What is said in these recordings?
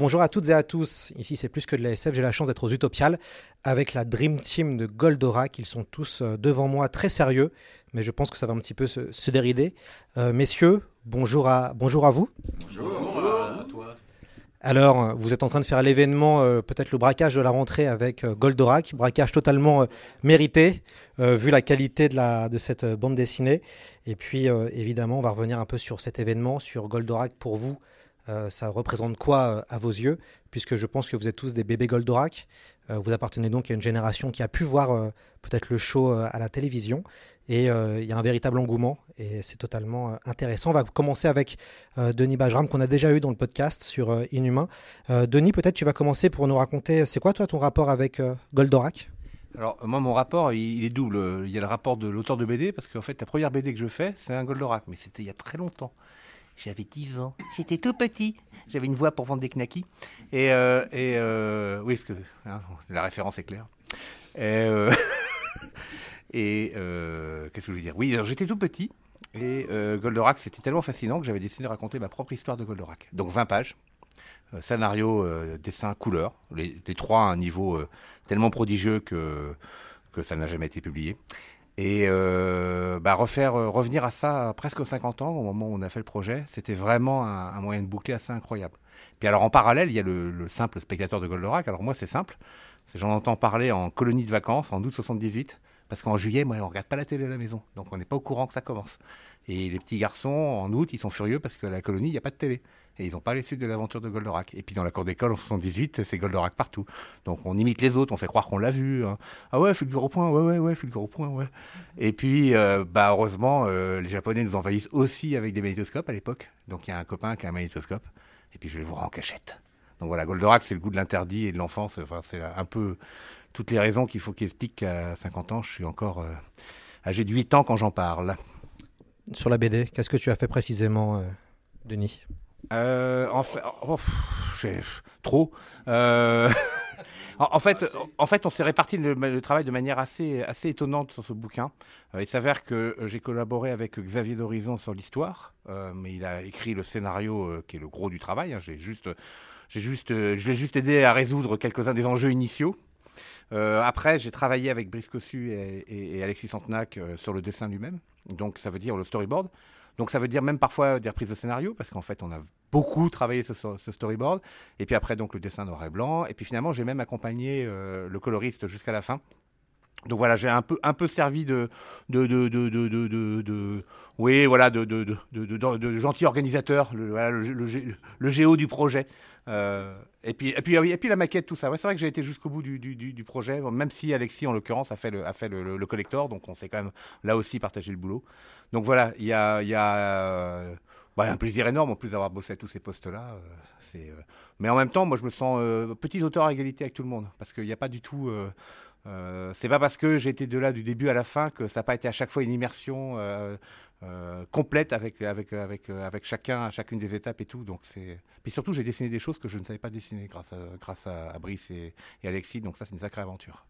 bonjour à toutes et à tous, ici c'est plus que de la SF, j'ai la chance d'être aux Utopiales avec la Dream Team de Goldorak, ils sont tous euh, devant moi très sérieux, mais je pense que ça va un petit peu se, se dérider. Euh, messieurs, bonjour à, bonjour à vous. Alors, vous êtes en train de faire l'événement, euh, peut-être le braquage de la rentrée avec euh, Goldorak, braquage totalement euh, mérité, euh, vu la qualité de, la, de cette euh, bande dessinée. Et puis, euh, évidemment, on va revenir un peu sur cet événement, sur Goldorak pour vous. Euh, ça représente quoi euh, à vos yeux Puisque je pense que vous êtes tous des bébés Goldorak. Euh, vous appartenez donc à une génération qui a pu voir peut-être le show à la télévision. Et il y a un véritable engouement et c'est totalement intéressant. On va commencer avec Denis Bajram qu'on a déjà eu dans le podcast sur Inhumain. Denis, peut-être tu vas commencer pour nous raconter, c'est quoi toi ton rapport avec Goldorak? Alors, moi, mon rapport, il est double. Il y a le rapport de l'auteur de BD, parce qu'en fait, la première BD que je fais, c'est un Goldorak, mais c'était il y a très longtemps. J'avais 10 ans. J'étais tout petit. J'avais une voix pour vendre des knackis. Et, euh, et euh, oui, parce que hein, la référence est claire. Et, euh, qu'est-ce que je veux dire? Oui, j'étais tout petit. Et Goldorak, c'était tellement fascinant que j'avais décidé de raconter ma propre histoire de Goldorak. Donc 20 pages. Scénario, dessin, couleur. Les, les trois à un niveau tellement prodigieux que, que ça n'a jamais été publié. Et euh, bah, refaire, euh, revenir à ça à presque 50 ans, au moment où on a fait le projet, c'était vraiment un, moyen de boucler assez incroyable. Puis alors en parallèle, il y a le, le simple spectateur de Goldorak. Alors moi, c'est simple. J'en entends parler en colonie de vacances en août 78. Parce qu'en juillet, moi, on regarde pas la télé à la maison. Donc on n'est pas au courant que ça commence. Et les petits garçons, en août, ils sont furieux parce que la colonie, il n'y a pas de télé. Et ils n'ont pas les suites de l'aventure de Goldorak. Et puis dans la cour d'école en 78, c'est Goldorak partout. Donc on imite les autres, on fait croire qu'on l'a vu. hein. Ah ouais, Fulgure au point, ouais, ouais, ouais, Fulgure au point, ouais. Et puis, euh, bah heureusement, euh, les Japonais nous envahissent aussi avec des magnétoscopes à l'époque. Donc il y a un copain qui a un magnétoscope. Et puis je vais le voir en cachette. Donc voilà, Goldorak, c'est le goût de l'interdit et de l'enfance. Enfin, c'est un peu toutes les raisons qu'il faut qu'il explique qu'à 50 ans, je suis encore euh, âgé de 8 ans quand j'en parle. sur la BD Qu'est-ce que tu as fait précisément, Denis? Euh, en fait, oh, pff, trop. Euh, en, fait, en fait, on s'est réparti le, le travail de manière assez, assez étonnante sur ce bouquin. Euh, il s'avère que j'ai collaboré avec Xavier d'Horizon sur l'histoire, euh, mais il a écrit le scénario euh, qui est le gros du travail. hein. J'ai juste, j'ai juste, je l'ai juste aidé à résoudre quelques-uns des enjeux initiaux. Après, j'ai travaillé avec Brice Cossu et, et- et Alexis Santenac sur le dessin lui-même. Donc, ça veut dire le storyboard. Donc, ça veut dire même parfois des reprises de scénario, parce qu'en fait, on a beaucoup travaillé ce, ce storyboard. Et puis après, donc, le dessin noir et blanc. Et puis finalement, j'ai même accompagné euh, le coloriste jusqu'à la fin. Donc voilà, j'ai un peu un peu servi de de de de oui voilà de gentil organisateur, le, géo du projet. Euh, et puis et puis ah et puis la maquette tout ça. C'est vrai que j'ai été jusqu'au bout du, projet, même si Alexis en l'occurrence a fait le a fait le, le, le collector, donc on s'est quand même là aussi partagé le boulot. Donc voilà, il y a y a euh, bah, un plaisir énorme en plus d'avoir bossé à tous ces postes-là. euh, c'est, euh, Mais en même temps, moi, je me sens euh, petit auteur à égalité avec tout le monde. Parce qu'il n'y a pas du tout. Euh, c'est pas parce que été de là du début à la fin que ça n'a pas été à chaque fois une immersion euh, euh, complète avec, avec, avec, avec chacun, chacune des étapes et tout. Donc. Puis surtout, j'ai dessiné des choses que je ne savais pas dessiner grâce à, grâce à, Brice et, Alexis. Donc ça, c'est une sacrée aventure.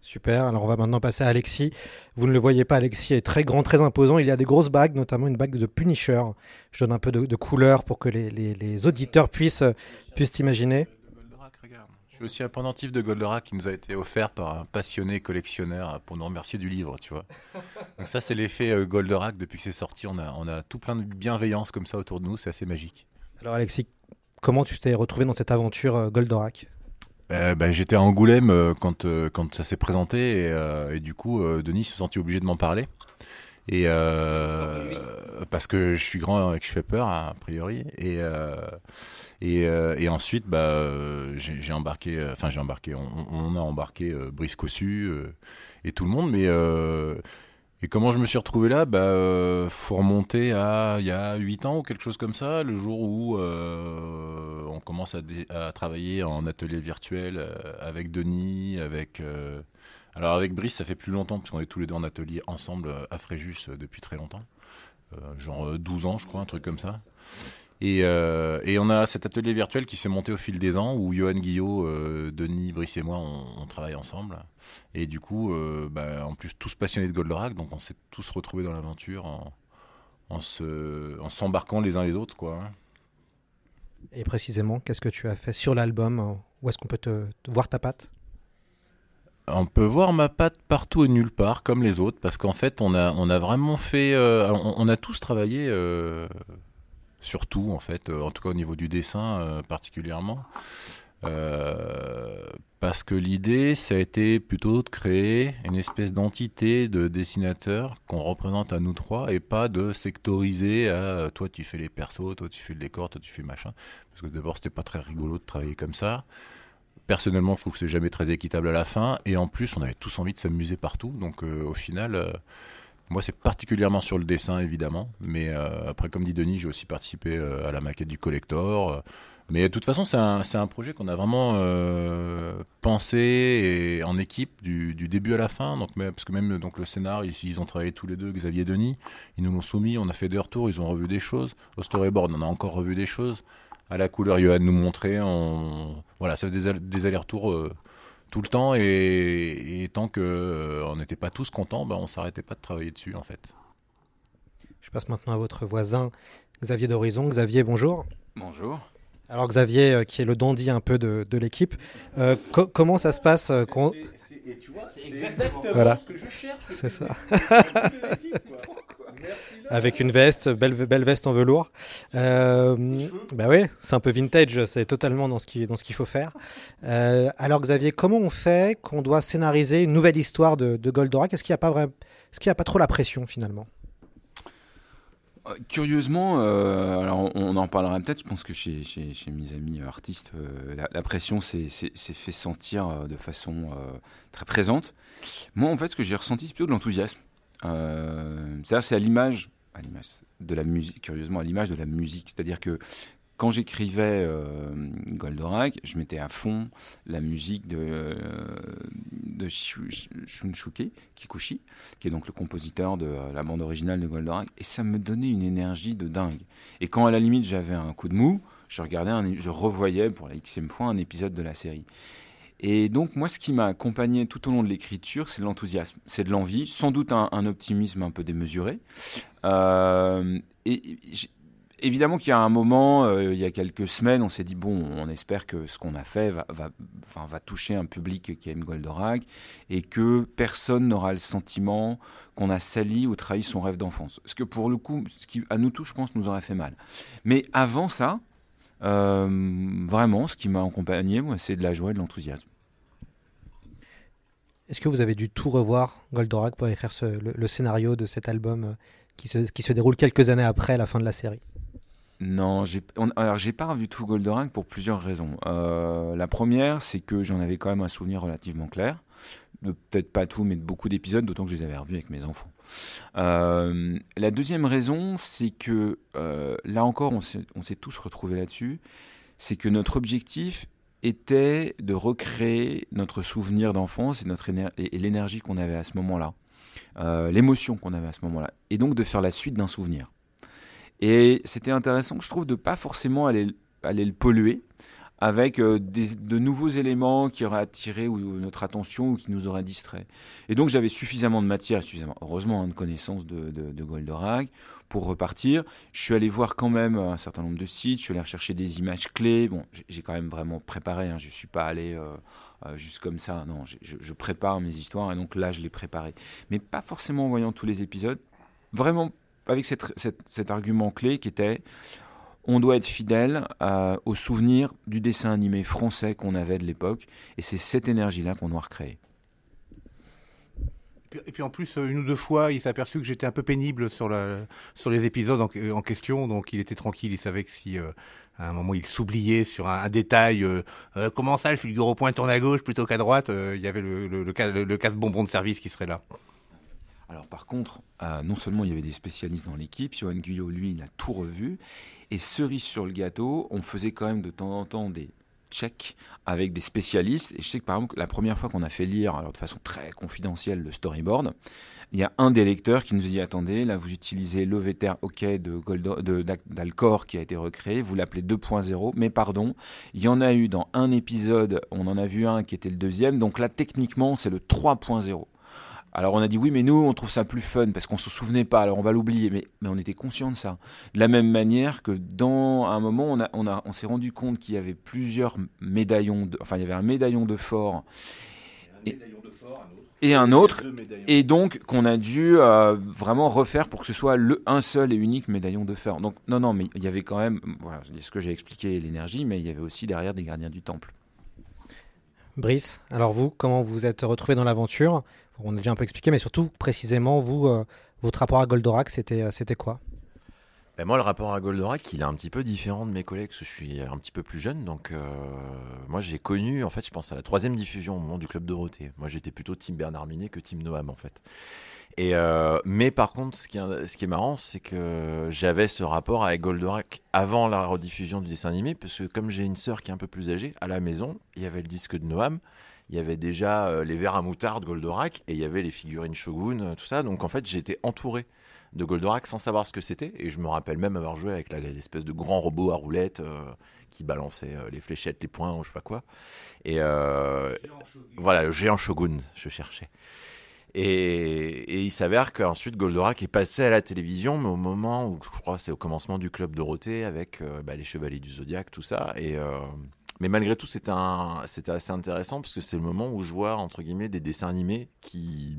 Super, alors on va maintenant passer à Alexis. Vous ne le voyez pas, Alexis est très grand, très imposant. Il y a des grosses bagues, notamment une bague de Punisher. Je donne un peu de, de couleur pour que les, les- les auditeurs puissent, puissent imaginer. Aussi un pendentif de Goldorak qui nous a été offert par un passionné collectionneur pour nous remercier du livre, tu vois. Donc ça, c'est l'effet euh, Goldorak. Depuis que c'est sorti, on a, on a tout plein de bienveillance comme ça autour de nous. C'est assez magique. Alors Alexis, comment tu t'es retrouvé dans cette aventure euh, Goldorak? Euh, bah, J'étais à Angoulême euh, quand, euh, quand ça s'est présenté et, euh, et du coup, euh, Denis s'est senti obligé de m'en parler. Et euh, parce que je suis grand et que je fais peur, hein, a priori. Et, euh, et, euh, et, ensuite, bah, euh, j'ai embarqué, enfin, j'ai embarqué, on, a embarqué Brice Cossu et tout le monde, mais. et comment je me suis retrouvé là? Bah, faut remonter à il y a 8 ans ou quelque chose comme ça, le jour où on commence à, travailler en atelier virtuel avec Denis, avec alors avec Brice, ça fait plus longtemps, puisqu'on est tous les deux en atelier ensemble à Fréjus depuis très longtemps. Euh, genre 12 euh, ans, je crois, un truc comme ça. Et, euh, et, on a cet atelier virtuel qui s'est monté au fil des ans où Johan Guillot, Denis, Brice et moi, on, travaille ensemble. Et du coup, bah, en plus, tous passionnés de Goldorak, donc on s'est tous retrouvés dans l'aventure en, en, se, en s'embarquant les uns les autres. Quoi. Et précisément, qu'est-ce que tu as fait sur l'album? Où est-ce qu'on peut te voir ta patte? On peut voir ma patte partout et nulle part, comme les autres, parce qu'en fait, on a, on a vraiment fait. Euh, on, a tous travaillé euh, sur tout, en fait, euh, en tout cas au niveau du dessin particulièrement. parce que l'idée, ça a été plutôt de créer une espèce d'entité de dessinateur qu'on représente à nous trois et pas de sectoriser à toi tu fais les persos, toi tu fais le décor, toi tu fais machin. Parce que d'abord, c'était pas très rigolo de travailler comme ça personnellement, je trouve que c'est jamais très équitable à la fin. Et en plus, on avait tous envie de s'amuser partout. Donc, euh, au final, euh, moi, c'est particulièrement sur le dessin, évidemment. Mais euh, après, comme dit Denis, j'ai aussi participé à la maquette du collector. mais de toute façon, c'est un, projet qu'on a vraiment pensé et en équipe du, début à la fin. Donc, parce que même donc, le scénar, ils ont travaillé tous les deux, Xavier et Denis. Ils nous l'ont soumis, on a fait des retours, ils ont revu des choses. Au storyboard, on a encore revu des choses à la couleur Johan nous montrer. On... Voilà, ça faisait des, allers-retours euh, tout le temps et, tant qu'on euh, on n'était pas tous contents, ben, on s'arrêtait pas de travailler dessus en fait. Je passe maintenant à votre voisin Xavier d'Horizon. Xavier, bonjour. Bonjour. Alors Xavier, euh, qui est le dandy un peu de, de l'équipe, comment ça se passe quand... C'est exactement ce que je cherche. C'est ça. Avec une veste, belle, belle veste en velours. Euh, bah oui, c'est un peu vintage, c'est totalement dans ce qu'il dans ce qu'il faut faire. Euh, alors Xavier, comment on fait qu'on doit scénariser une nouvelle histoire de, de Goldorak? Est-ce qu'il n'y a, pas vrai, est a pas trop la pression finalement? Euh, Curieusement, euh, alors on en parlera peut-être, je pense que chez, chez, mes amis artistes, la, la, pression s'est fait sentir de façon très présente. Moi, en fait, ce que j'ai ressenti, c'est plutôt de l'enthousiasme. Euh, c'est à l'image, de la musique, curieusement, à l'image de la musique. C'est-à-dire que quand j'écrivais euh, Goldorak, je mettais à fond la musique de, euh, de Shunsuke Kikuchi, qui est donc le compositeur de la bande originale de Goldorak, et ça me donnait une énergie de dingue. Et quand à la limite j'avais un coup de mou, je regardais, je revoyais pour la xème fois un épisode de la série. Et donc, moi, ce qui m'a accompagné tout au long de l'écriture, c'est l'enthousiasme, c'est de l'envie, sans doute un, optimisme un peu démesuré. Euh, et, évidemment qu'il y a un moment, euh, il y a quelques semaines, on s'est dit bon, on espère que ce qu'on a fait va, toucher un public qui aime Goldorak et que personne n'aura le sentiment qu'on a sali ou trahi son rêve d'enfance. Ce que pour le coup, qui à nous tous, je pense, nous aurait fait mal. Mais avant ça, euh, vraiment, ce qui m'a accompagné, moi, c'est de la joie et de l'enthousiasme. Est-ce que vous avez dû tout revoir, Goldorak, pour écrire le, scénario de cet album euh, qui se, qui se déroule quelques années après la fin de la série? Non, j'ai, alors j'ai pas revu tout Goldorak pour plusieurs raisons. Euh, la première, c'est que j'en avais quand même un souvenir relativement clair. Peut-être pas tout, mais de beaucoup d'épisodes, d'autant que je les avais revus avec mes enfants. Euh, la deuxième raison, c'est que là encore, on on s'est tous retrouvés là-dessus. C'est que notre objectif était de recréer notre souvenir d'enfance et, notre et, l'énergie qu'on avait à ce moment-là, euh, l'émotion qu'on avait à ce moment-là, et donc de faire la suite d'un souvenir. Et c'était intéressant, je trouve, de pas forcément aller, aller le polluer avec euh, de nouveaux éléments qui auraient attiré notre attention ou qui nous auraient distrait. Et donc j'avais suffisamment de matière, suffisamment, heureusement, hein, de connaissances de, de, Goldorak pour repartir. Je suis allé voir quand même un certain nombre de sites, je suis allé rechercher des images clés. Bon, j'ai quand même vraiment préparé, hein, je ne suis pas allé euh, euh, juste comme ça, non, je, prépare mes histoires et donc là je l'ai préparé. Mais pas forcément en voyant tous les épisodes, vraiment avec cet argument clé qui était on doit être fidèle euh, au souvenir du dessin animé français qu'on avait de l'époque, et c'est cette énergie-là qu'on doit recréer. Et puis, en plus, une ou deux fois, il s'est aperçu que j'étais un peu pénible sur, les épisodes en, question, donc il était tranquille, il savait que si à un moment il s'oubliait sur un, détail, comment ça le figure au point tourne à gauche plutôt qu'à droite, il y avait le, le casse-bonbon de service qui serait là. Alors par contre, non seulement il y avait des spécialistes dans l'équipe, Johan Guyot, lui, il a tout revu, et cerise sur le gâteau, on faisait quand même de temps en temps des checks avec des spécialistes. Et je sais que par exemple, la première fois qu'on a fait lire, alors de façon très confidentielle, le storyboard, il y a un des lecteurs qui nous dit attendez, là vous utilisez le OK de, d'Alcor qui a été recréé, vous l'appelez 2.0, mais pardon, il y en a eu dans un épisode, on en a vu un qui était le deuxième, donc là techniquement c'est le 3.0. Alors on a dit oui, mais nous on trouve ça plus fun parce qu'on se souvenait pas, alors on va l'oublier. Mais, mais on était conscient de ça. De la même manière que dans un moment, on, a, on, a, on s'est rendu compte qu'il y avait plusieurs médaillons, de, enfin il y avait un médaillon de fort. Et, un autre, et donc qu'on a dû euh, vraiment refaire pour que ce soit le, un seul et unique médaillon de fort. Donc non, non, mais il y avait quand même, voilà, ce que j'ai expliqué, l'énergie, mais il y avait aussi derrière des gardiens du temple. Brice, alors vous, comment vous êtes retrouvé dans l'aventure? On a déjà un peu expliqué, mais surtout précisément, vous, euh, votre rapport à Goldorak, c'était, euh, quoi? Ben moi, le rapport à Goldorak, il est un petit peu différent de mes collègues, parce que je suis un petit peu plus jeune. Donc, euh, moi, j'ai connu, en fait, je pense à la troisième diffusion au moment du Club Dorothée. Moi, j'étais plutôt Team Bernard Minet que Team Noam, en fait. Et mais par contre, ce qui est, ce qui est marrant, c'est que j'avais ce rapport avec Goldorak avant la rediffusion du dessin animé, parce que comme j'ai une sœur qui est un peu plus âgée, à la maison, il y avait le disque de Noam il y avait déjà euh, les verres à moutarde Goldorak et il y avait les figurines Shogun, euh, tout ça. Donc en fait, j'étais entouré de Goldorak sans savoir ce que c'était. Et je me rappelle même avoir joué avec l'espèce de grand robot à roulettes euh, qui balançait les fléchettes, les points, ou je sais pas quoi. Et voilà, le géant Shogun, je cherchais. Et, il s'avère qu'ensuite Goldorak est passé à la télévision, mais au moment où, je crois, c'est au commencement du club Dorothée avec bah, les Chevaliers du Zodiaque, tout ça. Et, mais malgré tout, c'était assez intéressant parce que c'est le moment où je vois, entre guillemets, des dessins animés qui,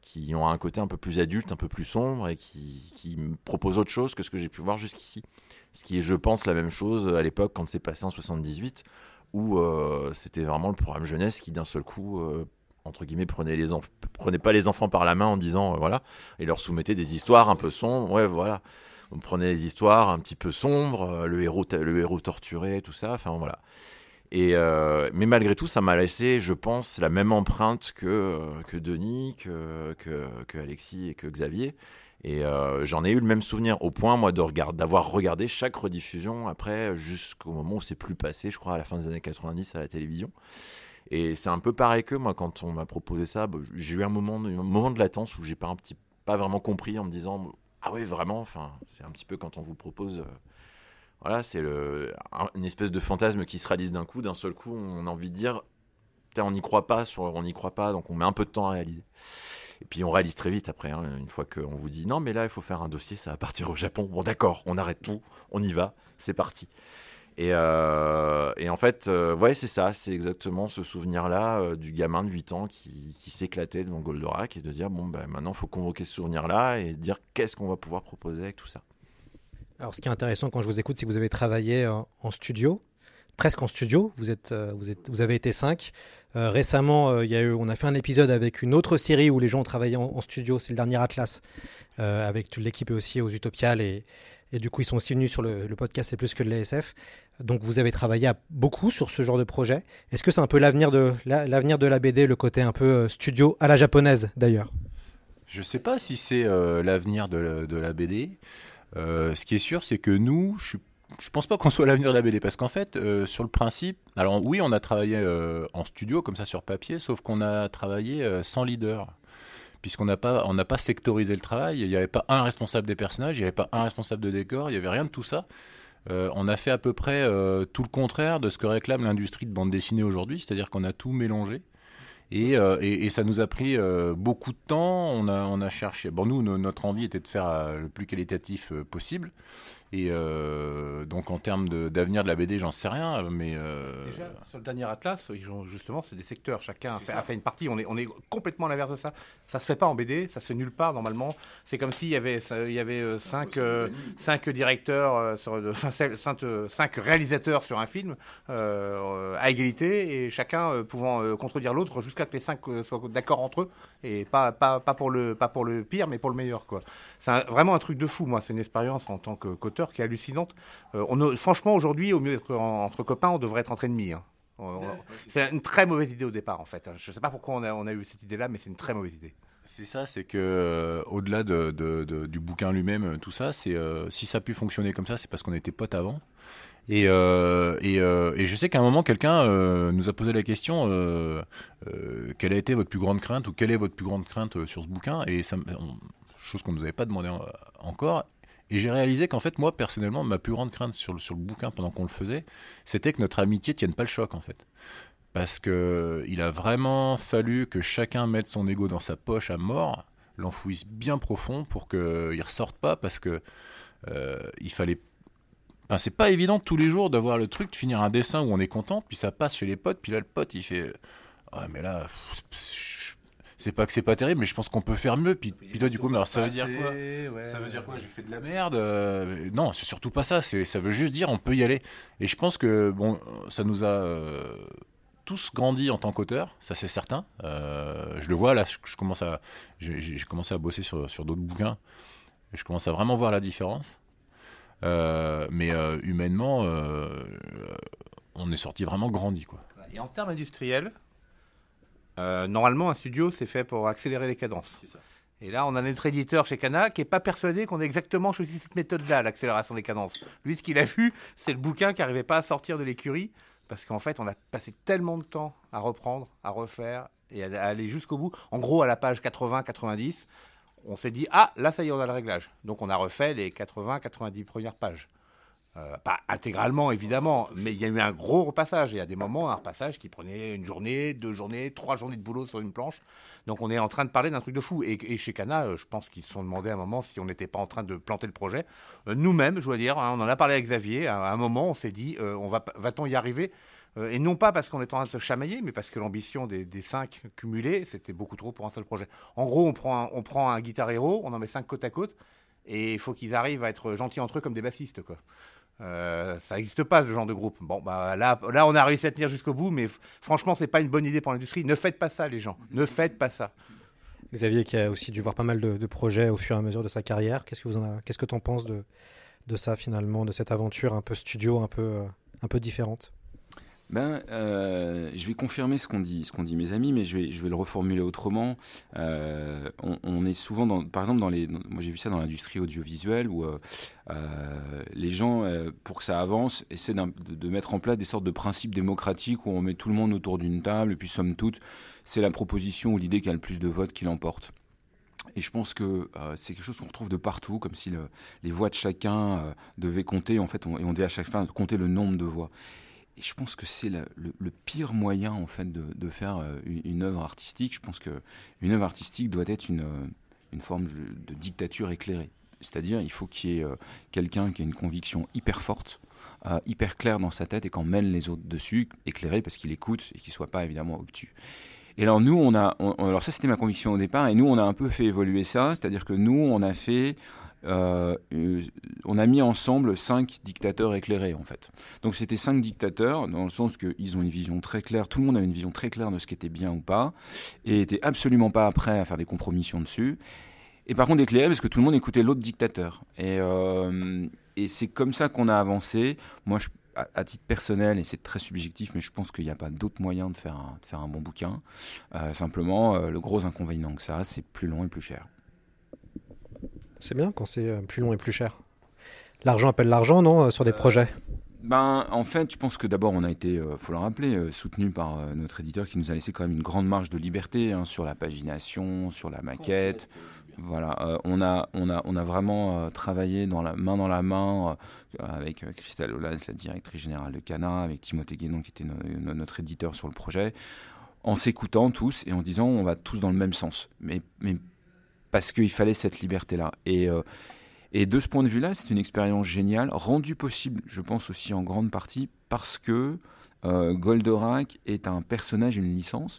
qui ont un côté un peu plus adulte, un peu plus sombre et qui, qui me proposent autre chose que ce que j'ai pu voir jusqu'ici. Ce qui est, je pense, la même chose à l'époque quand c'est passé en 78, où euh, c'était vraiment le programme jeunesse qui, d'un seul coup, euh, entre guillemets, prenait, les prenait pas les enfants par la main en disant, euh, voilà, et leur soumettait des histoires un peu sombres. Ouais, voilà on prenait les histoires un petit peu sombres, euh, le héros, le héros torturé, tout ça. Enfin voilà. Et euh, mais malgré tout, ça m'a laissé, je pense, la même empreinte que, euh, que Denis, que, que, Alexis et que Xavier. Et j'en ai eu le même souvenir, au point, moi, d'avoir regardé chaque rediffusion après, jusqu'au moment où c'est plus passé, je crois, à la fin des années 90 à la télévision. Et c'est un peu pareil que moi, quand on m'a proposé ça, bah, j'ai eu un moment, un moment de latence où j'ai pas, un petit, pas vraiment compris en me disant ah oui, vraiment, enfin, c'est un petit peu quand on vous propose. Euh, voilà, c'est une espèce de fantasme qui se réalise d'un coup. D'un seul coup, on a envie de dire on n'y croit pas, on n'y croit pas, donc on met un peu de temps à réaliser. Et puis on réalise très vite après, hein, une fois qu'on vous dit non, mais là il faut faire un dossier, ça va partir au Japon. Bon, d'accord, on arrête tout, on y va, c'est parti. Euh, et, en fait, euh, ouais, c'est ça, c'est exactement ce souvenir-là euh, du gamin de 8 ans qui, s'éclatait devant Goldorak et de dire bon, ben, maintenant, il faut convoquer ce souvenir-là et dire qu'est-ce qu'on va pouvoir proposer avec tout ça. Alors, ce qui est intéressant quand je vous écoute, c'est que vous avez travaillé en studio, presque en studio. Vous, êtes, vous, avez été 5. récemment, il y a eu, on a fait un épisode avec une autre série où les gens ont travaillé en, studio, c'est le dernier Atlas, avec toute l'équipe aussi aux Utopiales et et du coup, ils sont aussi venus sur le, podcast C'est plus que de l'ASF. Donc, vous avez travaillé beaucoup sur ce genre de projet. Est-ce que c'est un peu l'avenir de, l'avenir de la BD, le côté un peu euh, studio à la japonaise d'ailleurs? Je ne sais pas si c'est euh, l'avenir de, la BD. Euh, ce qui est sûr, c'est que nous, je ne pense pas qu'on soit l'avenir de la BD parce qu'en fait, sur le principe, alors oui, on a travaillé en studio comme ça sur papier, sauf qu'on a travaillé sans leader puisqu'on n'a pas, on n'a pas sectorisé le travail. Il n'y avait pas un responsable des personnages, il n'y avait pas un responsable de décor, il n'y avait rien de tout ça. Euh, on a fait à peu près euh, tout le contraire de ce que réclame l'industrie de bande dessinée aujourd'hui, c'est-à-dire qu'on a tout mélangé. Et, euh, ça nous a pris beaucoup de temps. On a, on a cherché. Bon, nous, notre envie était de faire le plus qualitatif possible. Et euh, donc en termes d'avenir de, la BD, j'en sais rien, mais euh, Déjà, sur le dernier Atlas, justement, c'est des secteurs. Chacun a fait, ça. a fait une partie. On est, on est complètement à l'inverse de ça. Ça se fait pas en BD, ça se fait nulle part normalement. C'est comme s'il y avait, ça- il y avait euh, cinq, euh, cinq directeurs, sur, de- enfin, cinq, réalisateurs sur un film euh, à égalité et chacun pouvant euh, contredire l'autre jusqu'à que les cinq soient d'accord entre eux et pas, pas, pas pour le, pas pour le pire, mais pour le meilleur quoi. C'est vraiment un truc de fou. Moi, c'est une expérience en tant que qu'auteur qui est hallucinante. Euh, on a- franchement, aujourd'hui, au mieux d'être en- entre copains, on devrait être entre ennemis. hein. C'est une très mauvaise idée au départ, en fait. hein. Je ne sais pas pourquoi on a, on a eu cette idée-là, mais c'est une très mauvaise idée. c'est ça, c'est que euh, au-delà de, de- de- du bouquin lui-même, euh, tout ça, c'est euh, si ça a pu fonctionner comme ça, c'est parce qu'on était potes avant. Et, euh, euh, et je sais qu'à un moment, quelqu'un euh, nous a posé la question quelle a été votre plus grande crainte ou quelle est votre plus grande crainte sur ce bouquin Et ça, on- chose qu'on nous avait pas demandé en- encore. Et j'ai réalisé qu'en fait, moi, personnellement, ma plus grande crainte sur le, sur le bouquin pendant qu'on le faisait, c'était que notre amitié tienne pas le choc, en fait. Parce que il a vraiment fallu que chacun mette son ego dans sa poche à mort, l'enfouisse bien profond pour qu'il ressorte pas, parce que il fallait. Enfin, c'est pas évident tous les jours d'avoir le truc, de finir un dessin où on est content, puis ça passe chez les potes, puis là le pote il fait Ah, mais là, c'est pas que c'est pas terrible, mais je pense qu'on peut faire mieux. Puis, puis toi, du coup, mais alors ça veut dire quoi? Ça veut dire quoi? J'ai fait de la merde Euh, Non, c'est surtout pas ça. Ça veut juste dire on peut y aller. Et je pense que bon, ça nous a euh, tous grandi en tant qu'auteur, ça c'est certain. Euh, je le vois là. Je, je commence à, j'ai, commencé à bosser sur, sur d'autres bouquins. Et je commence à vraiment voir la différence. Euh, mais euh, humainement, euh, on est sorti vraiment grandi, quoi. Et en termes industriels, euh, normalement, un studio, c'est fait pour accélérer les cadences. Et là, on a notre éditeur chez Cana qui n'est pas persuadé qu'on ait exactement choisi cette méthode-là, l'accélération des cadences. Lui, ce qu'il a vu, c'est le bouquin qui n'arrivait pas à sortir de l'écurie, parce qu'en fait, on a passé tellement de temps à reprendre, à refaire et à aller jusqu'au bout. En gros, à la page 80-90, on s'est dit, ah, là, ça y est, on a le réglage. Donc, on a refait les 80-90 premières pages. Euh, pas intégralement, évidemment, mais il y a eu un gros repassage. Il y a des moments, un repassage qui prenait une journée, deux journées, trois journées de boulot sur une planche. Donc on est en train de parler d'un truc de fou. Et, chez Cana, euh, je pense qu'ils se sont demandé à un moment si on n'était pas en train de planter le projet. Euh, Nous-mêmes, je dois dire, hein, on en a parlé avec Xavier. À un moment, on s'est dit, on va, va-t-on y arriver? Euh, Et non pas parce qu'on est en train de se chamailler, mais parce que l'ambition des, cinq cumulés, c'était beaucoup trop pour un seul projet. En gros, on prend un, on prend un guitar hero, on en met cinq côte à côte, et il faut qu'ils arrivent à être gentils entre eux comme des bassistes, quoi. Euh, ça n'existe pas ce genre de groupe. Bon, bah là, là, on a réussi à tenir jusqu'au bout, mais franchement, c'est pas une bonne idée pour l'industrie. Ne faites pas ça, les gens. Ne faites pas ça. Xavier qui a aussi dû voir pas mal de, projets au fur et à mesure de sa carrière. Qu'est-ce que vous en qu'est-ce que tu en penses de, de ça finalement, de cette aventure un peu studio, un peu, euh, un peu différente? Ben, euh, je vais confirmer ce qu'ont dit, ce qu'ont dit mes amis, mais je vais, je vais le reformuler autrement. Euh, on, est souvent, dans, par exemple, dans les, moi j'ai vu ça dans l'industrie audiovisuelle où euh, les gens, pour que ça avance, essaient de, mettre en place des sortes de principes démocratiques où on met tout le monde autour d'une table et puis somme toute, c'est la proposition ou l'idée qui a le plus de votes qui l'emporte. Et je pense que c'est quelque chose qu'on retrouve de partout, comme si le- les voix de chacun devaient compter, en fait, on, et on devait à chaque fin compter le nombre de voix. Et je pense que c'est le, pire moyen en fait de, faire euh, une, œuvre artistique. Je pense que une œuvre artistique doit être une, euh, forme de, dictature éclairée. C'est-à-dire, il faut qu'il y ait euh, quelqu'un qui ait une conviction hyper forte, hyper claire dans sa tête et qu'en mène les autres dessus, éclairé parce qu'il écoute et qu'il soit pas évidemment obtus. Et alors nous, on a, alors ça c'était ma conviction au départ, et nous on a un peu fait évoluer ça, c'est-à-dire que nous on a fait, euh, euh, on a mis ensemble cinq dictateurs éclairés en fait. Donc c'était cinq dictateurs dans le sens qu'ils ont une vision très claire, tout le monde avait une vision très claire de ce qui était bien ou pas, et était absolument pas prêt à faire des compromissions dessus. Et par contre éclairé parce que tout le monde écoutait l'autre dictateur. Et, euh, c'est comme ça qu'on a avancé. Moi, à, titre personnel, et c'est très subjectif, mais je pense qu'il n'y a pas d'autre moyen de faire un, faire un bon bouquin. Simplement, le gros inconvénient que ça c'est plus long et plus cher. C'est bien quand c'est euh, plus long et plus cher. L'argent appelle l'argent, non, euh, sur des projets? Ben, en fait, je pense que d'abord, on a été, euh, faut le rappeler, euh, soutenu par euh, notre éditeur qui nous a laissé quand même une grande marge de liberté hein, sur la pagination, sur la maquette. Voilà, euh, on a, on a, on a vraiment euh, travaillé dans la main dans la main euh, avec euh, Christelle Holland, la directrice générale de Cana, avec Timothée Guénon qui était no- no- notre éditeur sur le projet, en s'écoutant tous et en disant on va tous dans le même sens. Mais, mais parce qu'il fallait cette liberté-là. Et, euh, Et de ce point de vue-là, c'est une expérience géniale, rendue possible, je pense aussi en grande partie, parce que euh, Goldorak est un personnage, une licence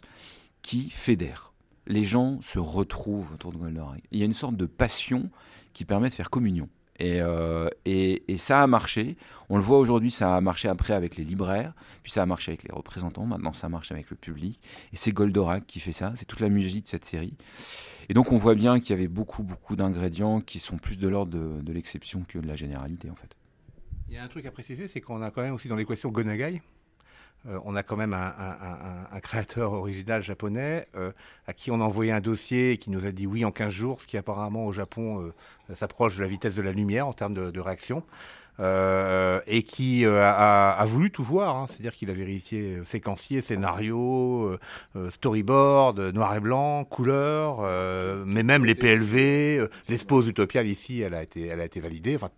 qui fédère. Les gens se retrouvent autour de Goldorak. Il y a une sorte de passion qui permet de faire communion. Et, euh, et, et, ça a marché. On le voit aujourd'hui, ça a marché après avec les libraires, puis ça a marché avec les représentants, maintenant ça marche avec le public. Et c'est Goldorak qui fait ça, c'est toute la musique de cette série. Et donc on voit bien qu'il y avait beaucoup, beaucoup d'ingrédients qui sont plus de l'ordre de, de l'exception que de la généralité en fait. Il y a un truc à préciser, c'est qu'on a quand même aussi dans l'équation Gonagai, euh, on a quand même un, un, un, un créateur original japonais euh, à qui on a envoyé un dossier et qui nous a dit oui en 15 jours, ce qui apparemment au Japon euh, s'approche de la vitesse de la lumière en termes de, de réaction. Euh, et qui euh, a, a, voulu tout voir, hein. c'est-à-dire qu'il a vérifié séquencier, scénario, euh, storyboard, noir et blanc, couleur, mais même les PLV, l'expose utopiale ici, elle a été, elle a été validée. Enfin,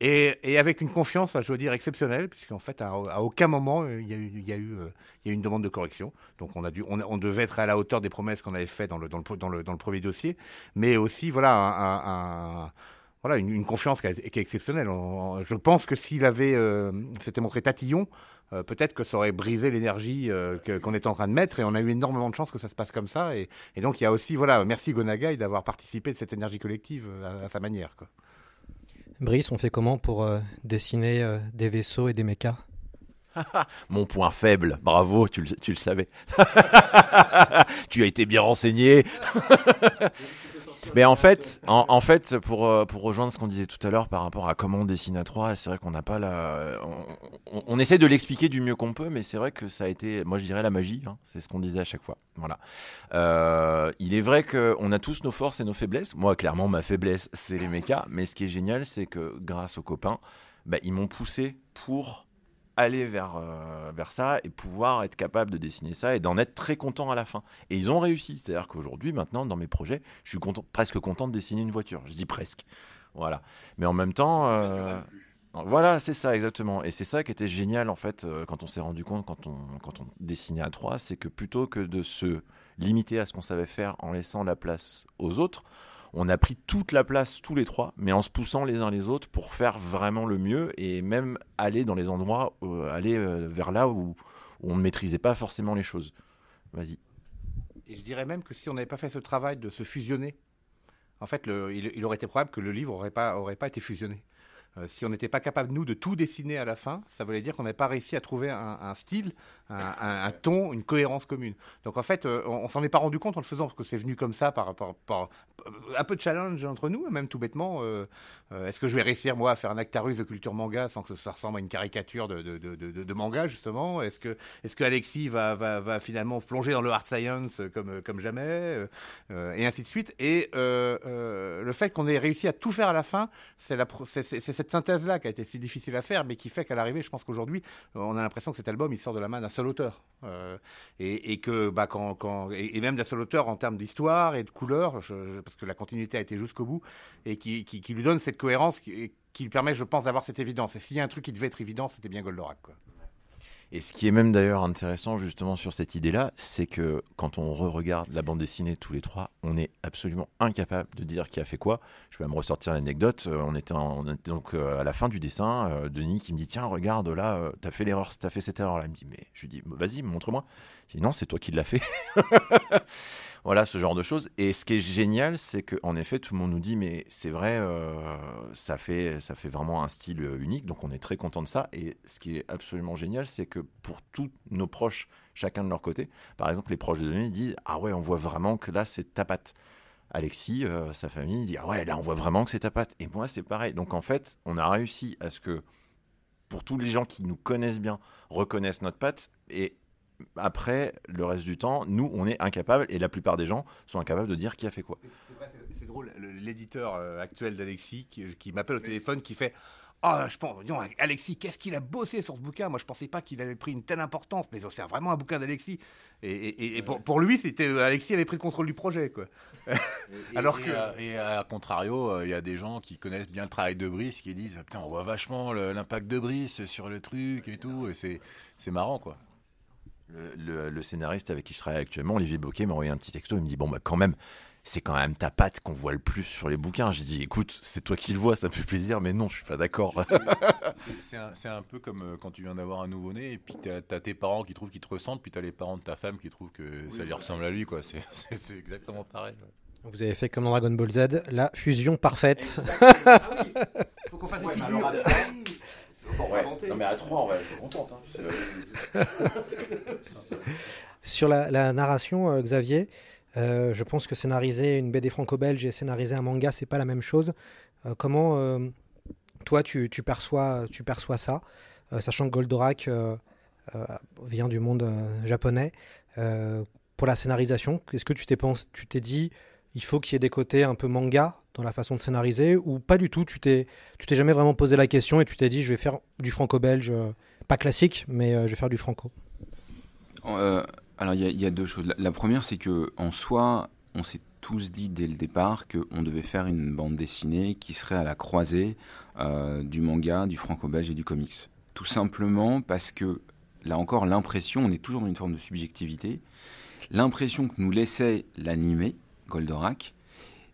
et, et, avec une confiance, je veux dire, exceptionnelle, puisqu'en fait, à, aucun moment, il y, a eu, il, y a eu, il y a eu une demande de correction. Donc, on, a dû, on, devait être à la hauteur des promesses qu'on avait faites dans le, dans, le, dans, le, premier dossier, mais aussi, voilà, un, un voilà, une, confiance qui, est exceptionnelle. On, je pense que s'il avait, euh, s'était montré tatillon, euh, peut-être que ça aurait brisé l'énergie euh, qu'on est en train de mettre et on a eu énormément de chance que ça se passe comme ça. Et, donc il y a aussi, voilà, merci Gonagai d'avoir participé de cette énergie collective à, à sa manière. Quoi. Brice, on fait comment pour euh, dessiner euh, des vaisseaux et des mechas? Mon point faible, bravo, tu le, tu le savais. tu as été bien renseigné. Mais en fait, en, en, fait, pour, euh, pour rejoindre ce qu'on disait tout à l'heure par rapport à comment on dessine à 3, c'est vrai qu'on n'a pas la. On, on, essaie de l'expliquer du mieux qu'on peut, mais c'est vrai que ça a été, moi je dirais la magie, hein, c'est ce qu'on disait à chaque fois. Voilà. Euh, il est vrai qu'on a tous nos forces et nos faiblesses. Moi, clairement, ma faiblesse, c'est les mechas, mais ce qui est génial, c'est que grâce aux copains, bah, ils m'ont poussé pour aller vers, euh, vers ça et pouvoir être capable de dessiner ça et d'en être très content à la fin. Et ils ont réussi. C'est-à-dire qu'aujourd'hui, maintenant, dans mes projets, je suis content, presque content de dessiner une voiture. Je dis presque. Voilà. Mais en même temps. Euh, voilà, c'est ça, exactement. Et c'est ça qui était génial, en fait, euh, quand on s'est rendu compte, quand on, quand on dessinait à trois, c'est que plutôt que de se limiter à ce qu'on savait faire en laissant la place aux autres, on a pris toute la place tous les trois, mais en se poussant les uns les autres pour faire vraiment le mieux et même aller dans les endroits, euh, aller euh, vers là où, on ne maîtrisait pas forcément les choses. Vas-y. Et je dirais même que si on n'avait pas fait ce travail de se fusionner, en fait, il, aurait été probable que le livre n'aurait pas, aurait pas été fusionné. Euh, si on n'était pas capable, nous, de tout dessiner à la fin, ça voulait dire qu'on n'avait pas réussi à trouver un style, un, ton, une cohérence commune. Donc en fait, euh, on, on s'en est pas rendu compte en le faisant, parce que c'est venu comme ça par, par, par, un peu de challenge entre nous, même tout bêtement. Euh, Est-ce que je vais réussir, moi, à faire un Actarus de culture manga sans que ça ressemble à une caricature de, de, de, manga, justement? Est-ce que, est que Alexis va, va, va finalement plonger dans le hard science comme, comme jamais Et ainsi de suite? Et le fait qu'on ait réussi à tout faire à la fin, c'est cette synthèse-là qui a été si difficile à faire, mais qui fait qu'à l'arrivée, je pense qu'aujourd'hui, on a l'impression que cet album, il sort de la main d'un seul auteur. Euh, et, que, bah, quand, et, même d'un seul auteur en termes d'histoire et de couleur, je, parce que la continuité a été jusqu'au bout, et qui, lui donne cette cohérence qui, qui lui permet, je pense, d'avoir cette évidence. Et s'il y a un truc qui devait être évident, c'était bien Goldorak. Quoi. Et ce qui est même d'ailleurs intéressant justement sur cette idée-là, c'est que quand on re-regarde la bande dessinée tous les trois, on est absolument incapable de dire qui a fait quoi. Je vais me ressortir l'anecdote. On en, on était donc à la fin du dessin, euh, Denis qui me dit tiens regarde là, euh, t'as fait l'erreur, t'as fait cette erreur là. Il me dit mais je lui dis vas-y montre-moi. Je dis non c'est toi qui l'as fait. voilà ce genre de choses. Et ce qui est génial, c'est qu'en effet, tout le monde nous dit, mais c'est vrai, euh, ça, fait, vraiment un style unique, donc on est très content de ça. Et ce qui est absolument génial, c'est que pour tous nos proches, chacun de leur côté, par exemple, les proches de Denis disent, ah ouais, on voit vraiment que là, c'est ta patte. Alexis, euh, sa famille, dit, ah ouais, là, on voit vraiment que c'est ta patte. Et moi, c'est pareil. Donc en fait, on a réussi à ce que, pour tous les gens qui nous connaissent bien, reconnaissent notre patte. Et après, le reste du temps, nous, on est incapables, et la plupart des gens sont incapables de dire qui a fait quoi. C'est drôle, l'éditeur euh, actuel d'Alexis qui, qui m'appelle au téléphone, qui fait oh, je pense, disons, Alexis, qu'est-ce qu'il a bossé sur ce bouquin? Moi, je pensais pas qu'il avait pris une telle importance, mais c'est vraiment un bouquin d'Alexis. Et, et, et pour, pour, lui, c'était Alexis avait pris le contrôle du projet, quoi. et, Alors que et à, contrario, il y a des gens qui connaissent bien le travail de Brice qui disent putain, on voit vachement l'impact de Brice sur le truc et tout, et c'est c'est marrant, quoi. Le, le, le, scénariste avec qui je travaille actuellement, Olivier Boquet, m'a envoyé un petit texto. Il me dit Bon, bah, quand même, c'est quand même ta patte qu'on voit le plus sur les bouquins. J'ai dit, écoute, c'est toi qui le vois, ça me fait plaisir, mais non, je suis pas d'accord. C'est un, peu comme euh, quand tu viens d'avoir un nouveau-né et puis t'as as tes parents qui trouvent qu'ils te ressentent, puis t'as les parents de ta femme qui trouvent que ça lui ressemble à lui, quoi. C'est- exactement pareil. ouais. Vous avez fait comme dans Dragon Ball Z, la fusion parfaite. Faut qu'on fasse des Ouais, figures. ouais. Non, mais à 3, on va être contente. Hein. Sur la, la narration, euh, Xavier, euh, je pense que scénariser une BD franco-belge et scénariser un manga, c'est pas la même chose. Euh, comment euh, toi tu, tu perçois, tu perçois ça, euh, sachant que Goldorak euh, euh, vient du monde euh, japonais. Euh, pour la scénarisation, est-ce que tu t'es tu t'es dit il faut qu'il y ait des côtés un peu manga dans la façon de scénariser ou pas du tout? Tu t'es tu t'es jamais vraiment posé la question et tu t'es dit je vais faire du franco-belge, euh, pas classique, mais euh, je vais faire du franco. Euh, alors il y, a- deux choses. La, première, c'est que en soi, on s'est tous dit dès le départ qu'on devait faire une bande dessinée qui serait à la croisée du manga, du franco-belge et du comics. Tout simplement parce que là encore, l'impression, on est toujours dans une forme de subjectivité. L'impression que nous laissait l'animé Goldorak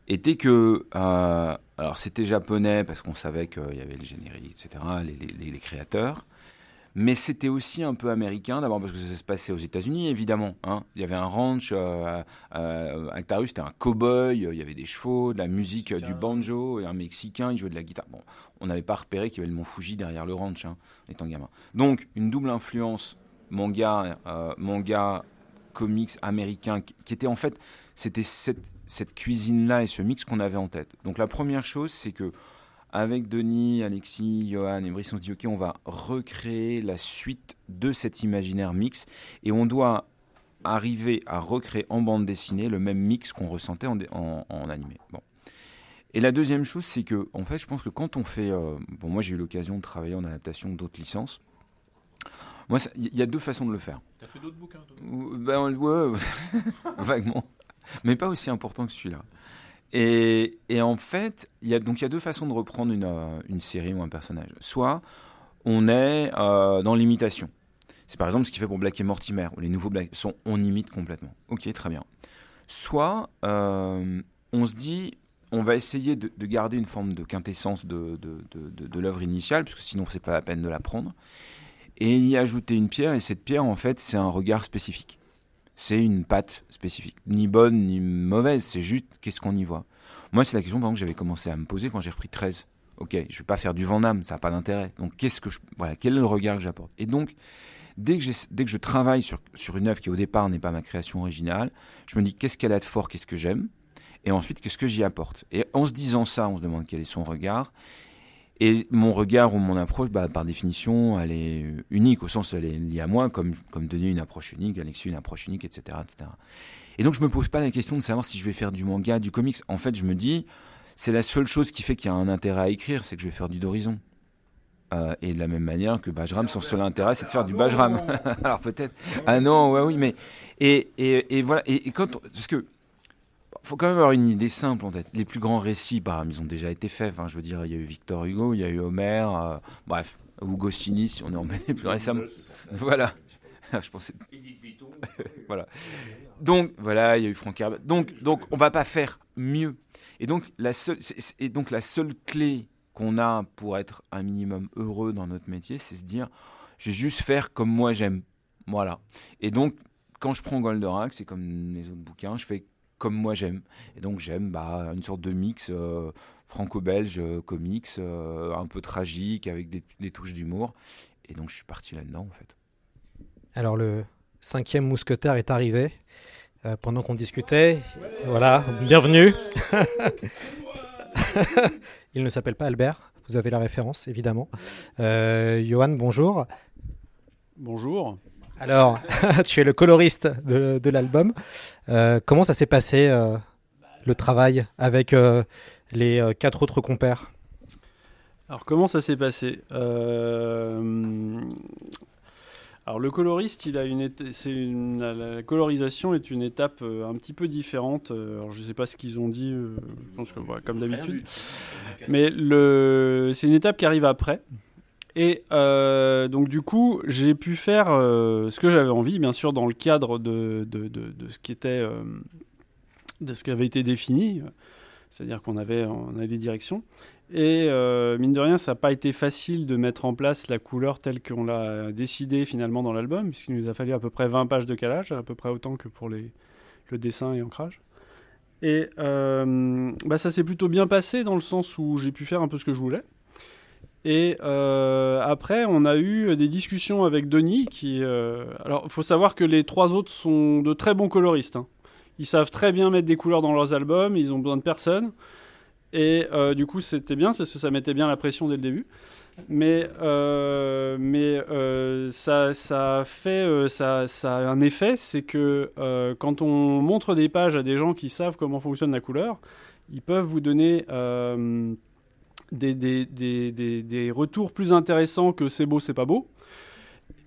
était que, euh, alors c'était japonais parce qu'on savait qu'il y avait le générique, etc., les- les- les- les créateurs. Mais c'était aussi un peu américain, d'abord parce que ça se passait aux États-Unis, évidemment. hein. Il y avait un ranch, euh, euh, Actarus, c'était un cow-boy, il y avait des chevaux, de la musique, du banjo, et un Mexicain, il jouait de la guitare. Bon, on n'avait pas repéré qu'il y avait le mont Fuji derrière le ranch, hein, étant gamin. Donc, une double influence manga, euh, manga, comics américain, qui était en fait, c'était cette, cette cuisine-là et ce mix qu'on avait en tête. Donc, la première chose, c'est que avec Denis, Alexis, Johan et Brice, on se dit ok, on va recréer la suite de cet imaginaire mix et on doit arriver à recréer en bande dessinée le même mix qu'on ressentait en, en, en animé. Bon. Et la deuxième chose, c'est que en fait, je pense que quand on fait, euh, bon, moi j'ai eu l'occasion de travailler en adaptation d'autres licences. Moi, il y a deux façons de le faire. T'as fait d'autres bouquins, toi? Ben, ouais, vaguement. Mais pas aussi important que celui-là. Et, et en fait, il y a, y a deux façons de reprendre une, euh, une série ou un personnage. Soit on est euh, dans l'imitation. C'est par exemple ce qu'il fait pour Black et Mortimer, les nouveaux Black sont on imite complètement. Ok, très bien. Soit euh, on se dit, on va essayer de, de garder une forme de quintessence de, de, de, de- l'œuvre initiale, parce que sinon c'est pas la peine de la prendre, et y ajouter une pierre, et cette pierre en fait c'est un regard spécifique. C'est une patte spécifique, ni bonne ni mauvaise, c'est juste qu'est-ce qu'on y voit. Moi c'est la question que j'avais commencé à me poser quand j'ai repris 13. Ok, je vais pas faire du Vandame, ça n'a pas d'intérêt. Donc qu'est-ce que je, voilà, quel est le regard que j'apporte? Et donc dès que, dès que je travaille sur, sur une œuvre qui au départ n'est pas ma création originale, je me dis qu'est-ce qu'elle a de fort, qu'est-ce que j'aime, et ensuite qu'est-ce que j'y apporte? Et en se disant ça, on se demande quel est son regard. Et mon regard ou mon approche, bah, par définition, elle est unique, au sens elle est liée à moi, comme, comme Denis une approche unique, Alexis une approche unique, etc., etc. Et donc je me pose pas la question de savoir si je vais faire du manga, du comics. En fait, je me dis, c'est la seule chose qui fait qu'il y a un intérêt à écrire, c'est que je vais faire du d'horizon. Euh, et de la même manière que Bajram, son seul intérêt, c'est de faire du Bajram. Alors peut-être. Ah non, ouais, oui, mais. Et, et, et voilà. Et, quand. Parce que. Faut quand même avoir une idée simple en tête. Les plus grands récits, bah, ils ont déjà été faits. Enfin, je veux dire, il y a eu Victor Hugo, il y a eu Homère, euh, bref, ou Goscinny, si on est emmêlé plus récemment. Voilà. je pensais. voilà. Donc, voilà, il y a eu Franck Herbert. Donc, donc, on va pas faire mieux. Et donc, la seule, et donc, la seule clé qu'on a pour être un minimum heureux dans notre métier, c'est se dire, je vais juste faire comme moi j'aime. Voilà. Et donc, quand je prends Goldorak, c'est comme les autres bouquins, je fais comme moi j'aime. Et donc, j'aime bah, une sorte de mix euh, franco-belge, euh, comics, euh, un peu tragique, avec des, des touches d'humour. Et donc, je suis parti là-dedans, en fait. Alors le cinquième mousquetaire est arrivé euh, pendant qu'on discutait. Voilà, bienvenue. Il ne s'appelle pas Albert, vous avez la référence évidemment. Euh, Johan, bonjour. Bonjour. Alors, tu es le coloriste de, de l'album. Euh, comment ça s'est passé euh, le travail avec euh, les euh, quatre autres compères? Alors comment ça s'est passé? Euh, Alors le coloriste, il a une, c'est une, la colorisation est une étape euh, un petit peu différente. Alors je sais pas ce qu'ils ont dit. euh, je pense que voilà, comme d'habitude. Mais le, c'est une étape qui arrive après. Et euh, donc du coup, j'ai pu faire euh, ce que j'avais envie, bien sûr, dans le cadre de, de, de- ce qui était euh, de ce qui avait été défini, c'est-à-dire qu'on avait, on avait des directions. Et mine de rien, ça n'a pas été facile de mettre en place la couleur telle qu'on l'a décidé finalement dans l'album, puisqu'il nous a fallu à peu près 20 pages de calage, à peu près autant que pour les, le dessin et ancrage. Et bah, ça s'est plutôt bien passé dans le sens où j'ai pu faire un peu ce que je voulais. Et euh, après, on a eu des discussions avec Denis. Qui, alors, il faut savoir que les trois autres sont de très bons coloristes. Hein. Ils savent très bien mettre des couleurs dans leurs albums. Ils ont besoin de personne. Et euh, du coup, c'était bien parce que ça mettait bien la pression dès le début. Mais, euh, mais euh, ça, ça, fait, ça, ça, a un effet, c'est que quand on montre des pages à des gens qui savent comment fonctionne la couleur, ils peuvent vous donner des, retours plus intéressants que c'est beau, c'est pas beau.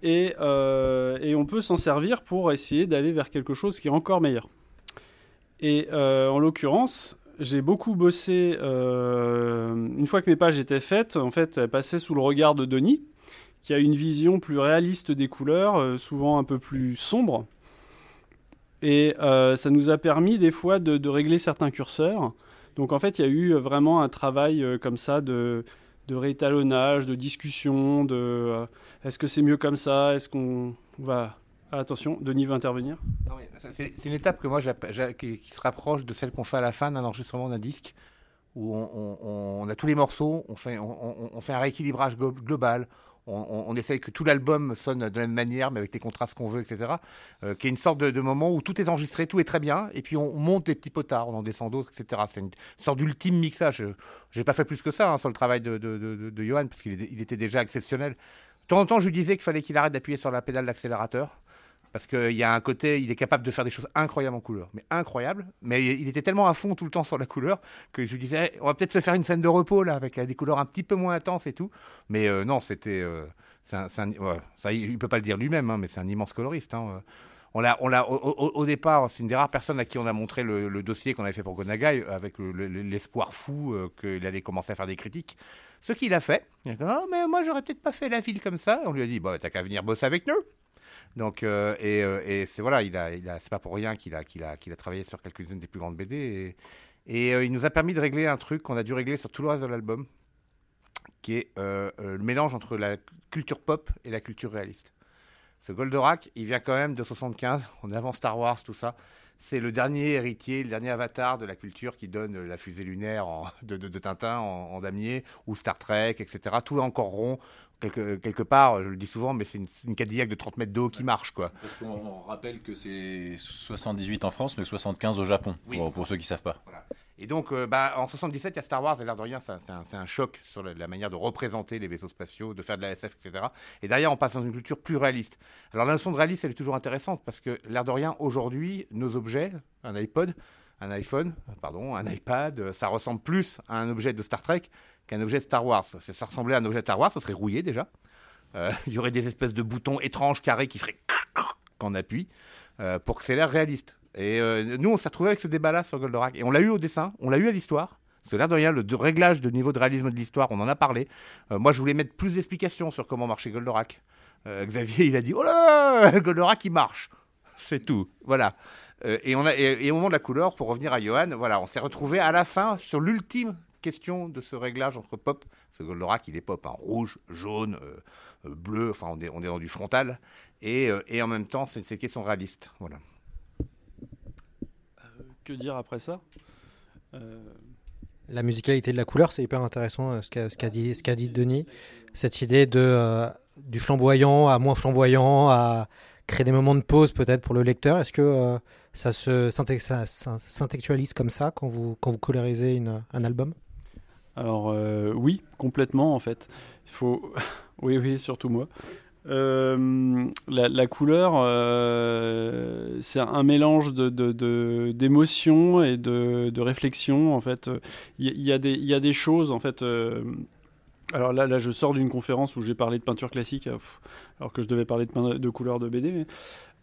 Et, et on peut s'en servir pour essayer d'aller vers quelque chose qui est encore meilleur. Et en l'occurrence, j'ai beaucoup bossé. Euh, une fois que mes pages étaient faites, en fait, elles passaient sous le regard de Denis, qui a une vision plus réaliste des couleurs, euh, souvent un peu plus sombre. Et euh, ça nous a permis des fois de, régler certains curseurs. Donc en fait, il y a eu vraiment un travail comme ça de, de réétalonnage, de discussion, de est-ce que c'est mieux comme ça, est-ce qu'on va ah, attention, Denis veut intervenir. C'est une étape que moi qui, se rapproche de celle qu'on fait à la fin d'un enregistrement d'un disque, où on, a tous les morceaux, on, fait un rééquilibrage global, on, essaye que tout l'album sonne de la même manière, mais avec les contrastes qu'on veut, etc. Euh, qui est une sorte de, moment où tout est enregistré, tout est très bien, et puis on, monte des petits potards, on en descend d'autres, etc. C'est une sorte d'ultime mixage. J'ai pas fait plus que ça hein, sur le travail de, de, Johan, parce qu'il était déjà exceptionnel. De temps en temps, je lui disais qu'il fallait qu'il arrête d'appuyer sur la pédale d'accélérateur parce qu'il y a un côté, il est capable de faire des choses incroyables en couleur, mais incroyables. Mais il était tellement à fond tout le temps sur la couleur que je lui disais, on va peut-être se faire une scène de repos là, avec des couleurs un petit peu moins intenses et tout. Mais euh, non, c'était, euh, ça, il peut pas le dire lui-même, hein, mais c'est un immense coloriste. Hein. On l'a, on au, départ, c'est une des rares personnes à qui on a montré le, dossier qu'on avait fait pour Gonagai, avec l'espoir fou euh, qu'il allait commencer à faire des critiques. Ce qu'il a fait. Il a dit, oh, mais moi, j'aurais peut-être pas fait la ville comme ça. On lui a dit, bah, t'as qu'à venir bosser avec nous. Donc, euh, euh, et, c'est voilà, c'est pas pour rien qu'il a, travaillé sur quelques-unes des plus grandes BD. Et, euh, il nous a permis de régler un truc qu'on a dû régler sur tout le reste de l'album, qui est le mélange entre la culture pop et la culture réaliste. Ce Goldorak, il vient quand même de 75, on est avant Star Wars, tout ça. C'est le dernier héritier, le dernier avatar de la culture qui donne la fusée lunaire de, Tintin en, damier, ou Star Trek, etc. Tout est encore rond quelque, quelque part, je le dis souvent, mais c'est une, Cadillac de 30 mètres d'eau qui marche. Quoi. Parce qu'on rappelle que c'est 78 en France, mais 75 au Japon, pour, ceux qui ne savent pas. Et donc, euh, bah, en 77, il y a Star Wars, et l'air de rien, c'est un, un, choc sur la, manière de représenter les vaisseaux spatiaux, de faire de la SF, etc. Et derrière, on passe dans une culture plus réaliste. Alors, la notion de réaliste, elle est toujours intéressante, parce que l'air de rien, aujourd'hui, nos objets, un iPod, un iPhone, pardon, un iPad, ça ressemble plus à un objet de Star Trek qu'un objet de Star Wars. Si ça ressemblait à un objet de Star Wars, ça serait rouillé déjà. Euh, il y aurait des espèces de boutons étranges, carrés, qui feraient quand on appuie, euh, pour que c'est l'air réaliste. Et euh, nous, on s'est retrouvé avec ce débat-là sur Goldorak. Et on l'a eu au dessin, on l'a eu à l'histoire. C'est l'air de rien, le réglage de niveau de réalisme de l'histoire, on en a parlé. moi, je voulais mettre plus d'explications sur comment marchait Goldorak. Xavier, il a dit Oh là Goldorak, il marche C'est tout. Voilà. Et, on a, et, au moment de la couleur, pour revenir à Johan, voilà, on s'est retrouvé à la fin sur l'ultime question de ce réglage entre pop, parce que Goldorak il est pop, hein, rouge, jaune, euh, euh, bleu, enfin on est, on est dans du frontal, et, euh, et en même temps c'est une question réaliste. Voilà. que dire après ça? La musicalité de la couleur, c'est hyper intéressant ce qu'a dit, ce dit Denis. Cette idée de, du flamboyant à moins flamboyant, à créer des moments de pause peut-être pour le lecteur. Est-ce que ça se s'intellectualise comme ça quand vous, colorisez un album? Alors euh, oui, complètement en fait. Faut, oui oui, surtout moi. Euh, la, couleur, euh, c'est un mélange d'émotions et de, de réflexion. En fait, il y, a des, choses en fait. alors là, là, je sors d'une conférence où j'ai parlé de peinture classique, alors que je devais parler de, de couleurs de BD.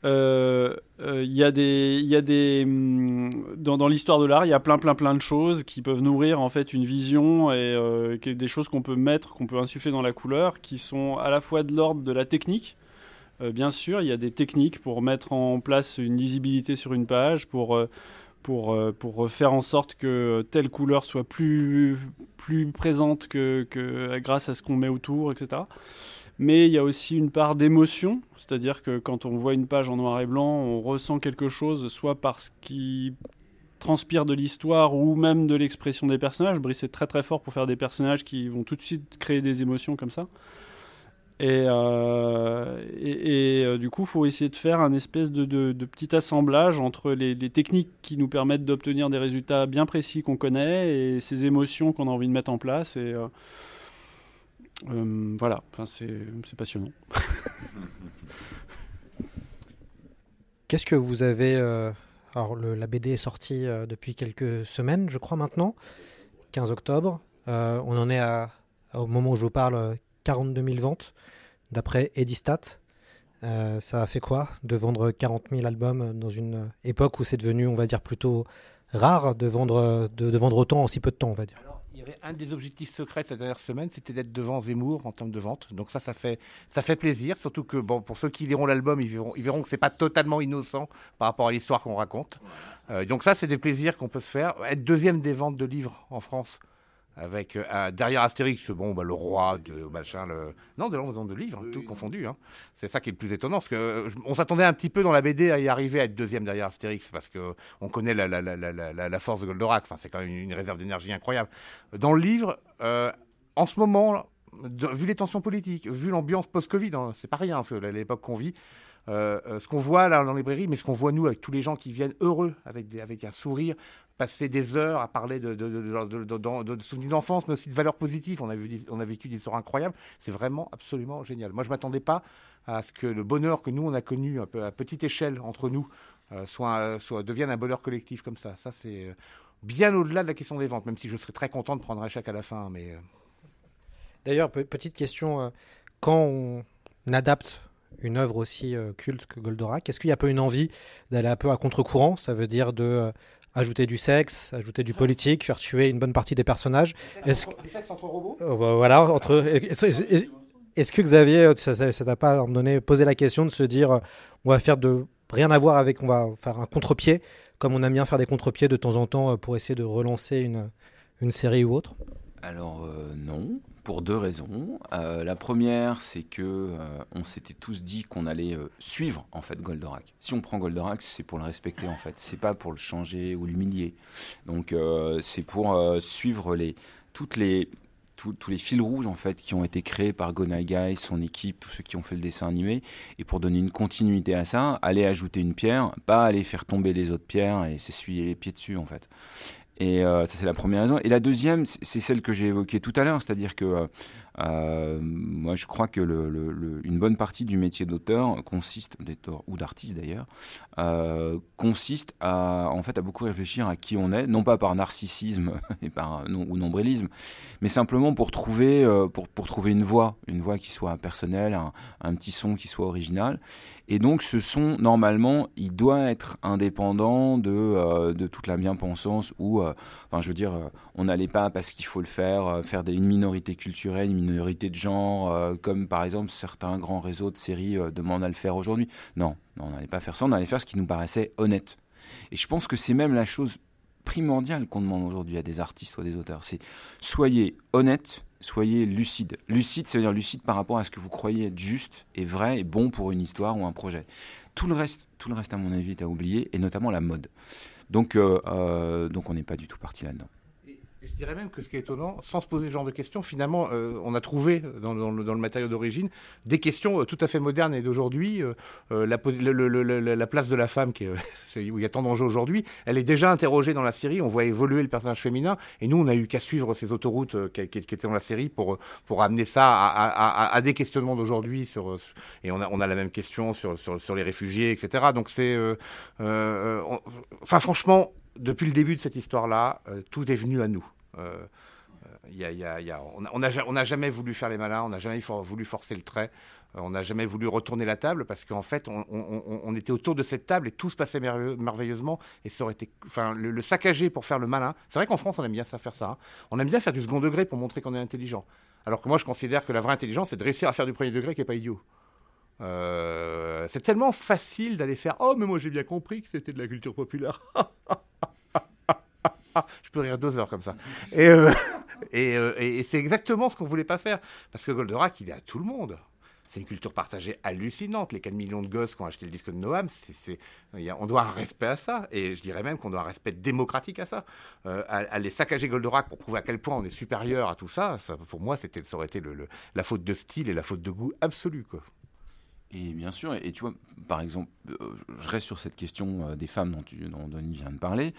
Euh, euh, y a des, y a des, hum, dans, dans l'histoire de l'art, il y a plein, plein, plein de choses qui peuvent nourrir en fait une vision et euh, des choses qu'on peut mettre, qu'on peut insuffler dans la couleur, qui sont à la fois de l'ordre de la technique. bien sûr, il y a des techniques pour mettre en place une lisibilité sur une page, pour pour, euh, pour faire en sorte que telle couleur soit plus, plus présente que, que grâce à ce qu'on met autour, etc. Mais il y a aussi une part d'émotion, c'est-à-dire que quand on voit une page en noir et blanc, on ressent quelque chose, soit parce qu'il transpire de l'histoire ou même de l'expression des personnages. Brice est très très fort pour faire des personnages qui vont tout de suite créer des émotions comme ça. Et, euh, euh, du coup, il faut essayer de faire un espèce de, petit assemblage entre les, techniques qui nous permettent d'obtenir des résultats bien précis qu'on connaît et ces émotions qu'on a envie de mettre en place. Euh, euh voilà, c'est passionnant. Qu'est-ce que vous avez euh, Alors, la BD est sortie euh, depuis quelques semaines, je crois maintenant, 15 octobre. on en est à, au moment où je vous parle 42 000 ventes d'après Edistat. Ça a fait quoi de vendre 40 000 albums dans une époque où c'est devenu, on va dire, plutôt rare de vendre, de, vendre autant en si peu de temps, on va dire? Alors, Il y avait un des objectifs secrets cette dernière semaine, c'était d'être devant Zemmour en termes de vente. Donc ça, ça fait, ça fait plaisir, surtout que bon, pour ceux qui liront l'album, ils verront, ils verront que c'est pas totalement innocent par rapport à l'histoire qu'on raconte. Euh, donc ça, c'est des plaisirs qu'on peut se faire. Être deuxième des ventes de livres en France, avec euh, derrière Astérix, bon, bah, le roi de machin, le non de l'envoi de livres, oui, tout oui. confondu. Hein. C'est ça qui est le plus étonnant, parce que euh, on s'attendait un petit peu dans la BD à y arriver à être deuxième derrière Astérix, parce que on connaît la, la, la, la, la force de Goldorak. Enfin, c'est quand même une, réserve d'énergie incroyable. Dans le livre, euh, en ce moment, de, vu les tensions politiques, vu l'ambiance post-Covid, hein, c'est pas rien, l'époque qu'on vit. Euh, ce qu'on voit là dans les librairies, mais ce qu'on voit nous avec tous les gens qui viennent heureux, avec, avec un sourire, passer des heures à parler de, souvenirs d'enfance, mais aussi de valeurs positives. On a, vu, on a vécu des histoires incroyables. C'est vraiment absolument génial. Moi, je ne m'attendais pas à ce que le bonheur que nous, on a connu à petite échelle entre nous, euh, soit, soit, devienne un bonheur collectif comme ça. Ça, c'est bien au-delà de la question des ventes, même si je serais très content de prendre un chèque à la fin. Mais... D'ailleurs, petite question, quand on adapte une œuvre aussi euh, culte que Goldorak. Est-ce qu'il y a un peu une envie d'aller un peu à contre-courant? Ça veut dire de euh, ajouter du sexe, ajouter du politique, faire tuer une bonne partie des personnages? Est-ce que... sexe entre robots? Euh, Voilà, entre. Est-ce que Xavier, ça n'a pas donné posé la question de se dire, on va faire de rien à voir avec, on va faire un contre-pied, comme on aime bien faire des contre-pieds de temps en temps pour essayer de relancer une, une série ou autre? Alors euh, non, pour deux raisons. Euh, la première, c'est que euh, on s'était tous dit qu'on allait euh, suivre en fait Goldorak. Si on prend Goldorak, c'est pour le respecter en fait. C'est pas pour le changer ou l'humilier. Donc c'est pour suivre les toutes les tous, les fils rouges en fait qui ont été créés par Gonagai, son équipe, tous ceux qui ont fait le dessin animé, et pour donner une continuité à ça, aller ajouter une pierre, pas aller faire tomber les autres pierres et s'essuyer les pieds dessus en fait. Et euh, ça, c'est la première raison. Et la deuxième, c'est celle que j'ai évoquée tout à l'heure, c'est-à-dire que euh, moi, je crois que bonne partie du métier d'auteur consiste, ou d'artiste d'ailleurs, euh, consiste à, en fait, à beaucoup réfléchir à qui on est, non pas par narcissisme ou nombrilisme, mais simplement pour trouver, euh, une voix, une voix qui soit personnelle, un petit son qui soit original. Et donc ce son, normalement, il doit être indépendant de, euh, de toute la bien-pensance ou, euh, enfin je veux dire, euh, on n'allait pas parce qu'il faut le faire, euh, faire une minorité culturelle, une minorité de genre, comme par exemple certains grands réseaux de séries demandent à le faire aujourd'hui. Non, non on n'allait pas faire ça, on allait faire ce qui nous paraissait honnête. Et je pense que c'est même la chose primordiale qu'on demande aujourd'hui à des artistes ou à des auteurs, c'est soyez honnêtes, soyez lucide. Lucide, ça veut dire lucide par rapport à ce que vous croyez être juste et vrai et bon pour une histoire ou un projet. Tout le reste, tout le reste à mon avis, est à oublier, et notamment la mode. Donc, euh, euh, donc on n'est pas du tout parti là-dedans. Je dirais même que ce qui est étonnant, sans se poser ce genre de questions, finalement, euh, on a trouvé dans, dans, le, dans matériau d'origine des questions euh, tout à fait modernes et d'aujourd'hui. Euh, la, place de la femme, où il y a tant d'enjeux aujourd'hui, elle est déjà interrogée dans la série. On voit évoluer le personnage féminin. Et nous, on n'a eu qu'à suivre ces autoroutes qui, étaient dans la série pour, amener ça à, des questionnements d'aujourd'hui. Et on a, la même question sur les réfugiés, etc. Donc c'est. Enfin, franchement, depuis le début de cette histoire-là, euh, tout est venu à nous. Euh, a, y a, a, on n'a jamais voulu faire les malins, on n'a jamais voulu forcer le trait, euh, on n'a jamais voulu retourner la table parce qu'en fait, on, était autour de cette table et tout se passait merveilleusement et ça aurait été, enfin, le, le saccager pour faire le malin. C'est vrai qu'en France, on aime bien ça faire ça. Hein. On aime bien faire du second degré pour montrer qu'on est intelligent. Alors que moi, je considère que la vraie intelligence, c'est de réussir à faire du premier degré qui n'est pas idiot. Euh, c'est tellement facile d'aller faire Oh, mais moi j'ai bien compris que c'était de la culture populaire. je peux rire deux heures comme ça. Et, euh, euh, et- c'est exactement ce qu'on voulait pas faire. Parce que Goldorak, il est à tout le monde. C'est une culture partagée hallucinante. Les 4 millions de gosses qui ont acheté le disque de Noam, on doit un respect à ça. Et je dirais même qu'on doit un respect démocratique à ça. Euh, à- saccager Goldorak pour prouver à quel point on est supérieur à tout ça, pour moi, ça aurait été la faute de style et la faute de goût absolue. Et bien sûr, et, tu vois, par exemple, euh, je reste sur cette question euh, des femmes dont, tu, dont Denis vient de parler.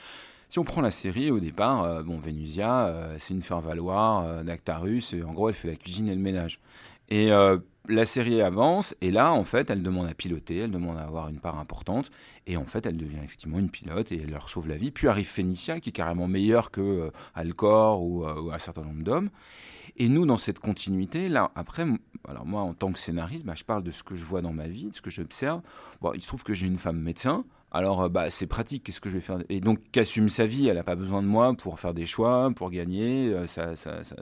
Si on prend la série, au départ, euh, bon, Vénusia, c'est une faire-valoir euh, d'Actarus, et en gros, elle fait la cuisine et le ménage. Et la série avance, et là, en fait, elle demande à piloter, elle demande à avoir une part importante, et en fait, elle devient effectivement une pilote, et elle leur sauve la vie. Puis arrive Phénicia, qui est carrément meilleure que Alcor ou un certain nombre d'hommes. Et nous, dans cette continuité, là, après, alors moi, en tant que scénariste, bah, je parle de ce que je vois dans ma vie, de ce que j'observe. Il se trouve que j'ai une femme médecin. Alors, euh, bah, c'est pratique. Qu'est-ce que je vais faire? Et donc, qu'assume sa vie. Elle n'a pas besoin de moi pour faire des choix, pour gagner euh,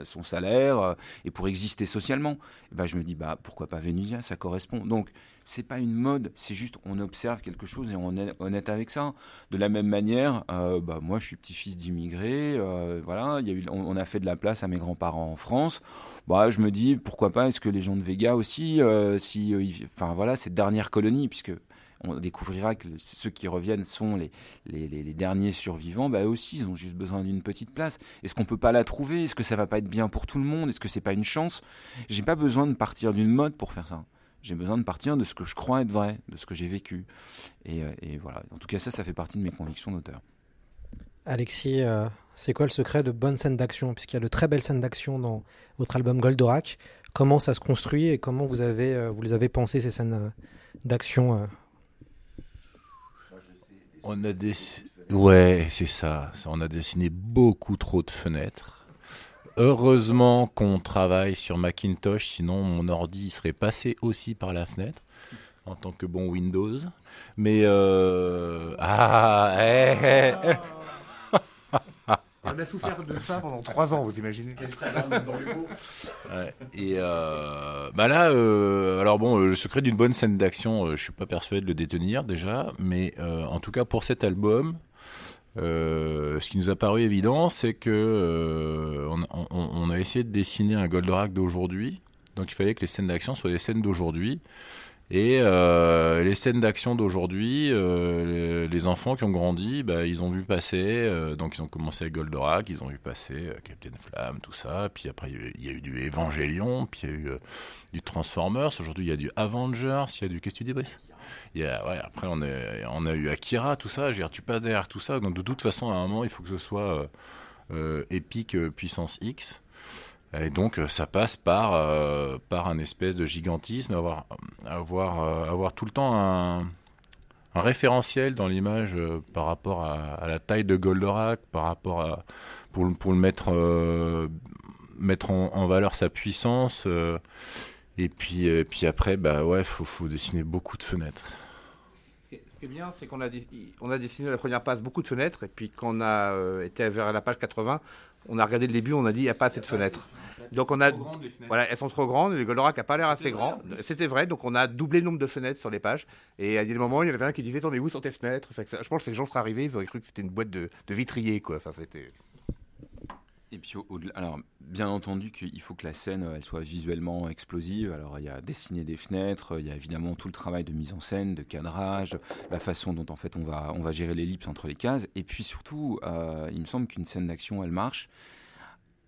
son salaire euh, et pour exister socialement. Et bah, je me dis, bah, pourquoi pas Vénusia Ça correspond. Donc, c'est pas une mode. C'est juste, on observe quelque chose et on est honnête avec ça. De la même manière, bah, moi, je suis petit-fils d'immigrés. voilà, on, a fait de la place à mes grands-parents en France. Bah, je me dis, pourquoi pas Est-ce que les gens de Vega aussi, euh, si, enfin voilà, cette dernière colonie, puisque on découvrira que ceux qui reviennent sont les, derniers survivants, bah eux aussi, ils ont juste besoin d'une petite place. Est-ce qu'on peut pas la trouver? Est-ce que ça va pas être bien pour tout le monde? Est-ce que c'est pas une chance? J'ai pas besoin de partir d'une mode pour faire ça. J'ai besoin de partir de ce que je crois être vrai, de ce que j'ai vécu. Et, euh, voilà. En tout cas, ça, ça fait partie de mes convictions d'auteur. Alexis, euh, c'est quoi le secret de bonnes scènes d'action? Puisqu'il y a de très belles scènes d'action dans votre album Goldorak. Comment ça se construit et comment vous, avez, euh, vous les avez pensées, ces scènes d'action On a dessiné. Ouais, c'est ça. On a dessiné beaucoup trop de fenêtres. Heureusement qu'on travaille sur Macintosh, sinon mon ordi serait passé aussi par la fenêtre en tant que bon Windows. Mais euh... ah, eh, eh, eh. On a souffert de ça pendant trois ans, vous imaginez Ouais. Et euh, bah là, euh, alors bon, euh, le secret d'une bonne scène d'action, euh, je suis pas persuadé de le détenir déjà, mais euh, en tout cas pour cet album, euh, ce qui nous a paru évident, c'est que euh, on, on- on a essayé de dessiner un Goldorak d'aujourd'hui, donc il fallait que les scènes d'action soient des scènes d'aujourd'hui. Et euh, les scènes d'action d'aujourd'hui, euh, les, enfants qui ont grandi, bah, ils ont vu passer, euh, donc ils ont commencé avec Goldorak, ils ont vu passer Captain Flamme, tout ça, puis après il y a eu- du Evangelion, puis il y a eu du Transformers, aujourd'hui il y a du Avengers, il y a du... Qu'est-ce que tu dis Brice? Y a, ouais, après on, a eu Akira, tout ça, je veux dire, tu passes derrière tout ça, donc de toute façon à un moment il faut que ce soit épique puissance X. Et donc euh, ça passe par, euh, par un espèce de gigantisme, avoir, avoir, euh, avoir tout le temps un, référentiel dans l'image par rapport à, la taille de Goldorak, par rapport à pour, pour le mettre, mettre en, valeur sa puissance. et puis, puis après, bah ouais, faut, dessiner beaucoup de fenêtres. Ce qui est- bien, c'est qu'on a, on a dessiné la première passe beaucoup de fenêtres, et puis quand on a été vers la page 80, on a regardé le début, on a dit il n'y a pas assez de fenêtres. Donc on a, voilà, elles sont trop grandes, le Goldorak n'a pas l'air assez grand. C'était vrai, donc on a doublé le nombre de fenêtres sur les pages. Et à des moments, il y avait un qui disait T'en es où sur tes fenêtres? Ça- Je pense que les gens seraient arrivés, ils auraient cru que c'était une boîte de, de vitrier, quoi. Enfin, c'était. Et puis, au- alors, bien entendu qu'il faut que la scène, elle soit visuellement explosive. Alors, il y a dessiner des fenêtres, il y a évidemment tout le travail de mise en scène, de cadrage, la façon dont en fait on va, on va gérer l'ellipse entre les cases. Et puis surtout, euh, il me semble qu'une scène d'action, elle marche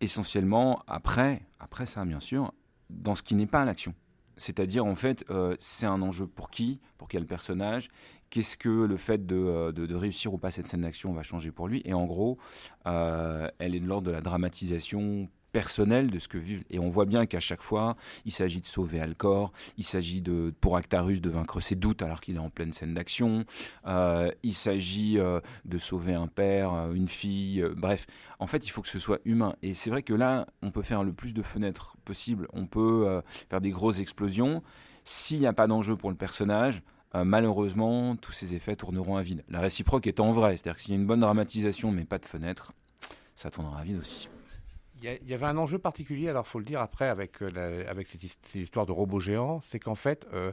essentiellement après, après ça bien sûr, dans ce qui n'est pas l'action. C'est-à-dire, en fait, euh, c'est un enjeu pour qui, pour quel personnage, qu'est-ce que le fait de, euh, de réussir ou pas cette scène d'action va changer pour lui. Et en gros, euh, elle est de l'ordre de la dramatisation personnelle de ce que vivent. Et on voit bien qu'à chaque fois, il s'agit de sauver Alcor, il s'agit de, pour Actarus de vaincre ses doutes alors qu'il est en pleine scène d'action, euh, il s'agit euh, de sauver un père, euh, une fille, bref. En fait, il faut que ce soit humain. Et c'est vrai que là, on peut faire le plus de fenêtres possible, on peut faire des grosses explosions. S'il n'y a pas d'enjeu pour le personnage, malheureusement, tous ces effets tourneront à vide. La réciproque étant vraie, c'est-à-dire que s'il y a une bonne dramatisation mais pas de fenêtre, ça tournera à vide aussi. Il y, avait un enjeu particulier, alors faut le dire après avec, euh, avec cette ces histoires de robots géants, c'est qu'en fait, euh,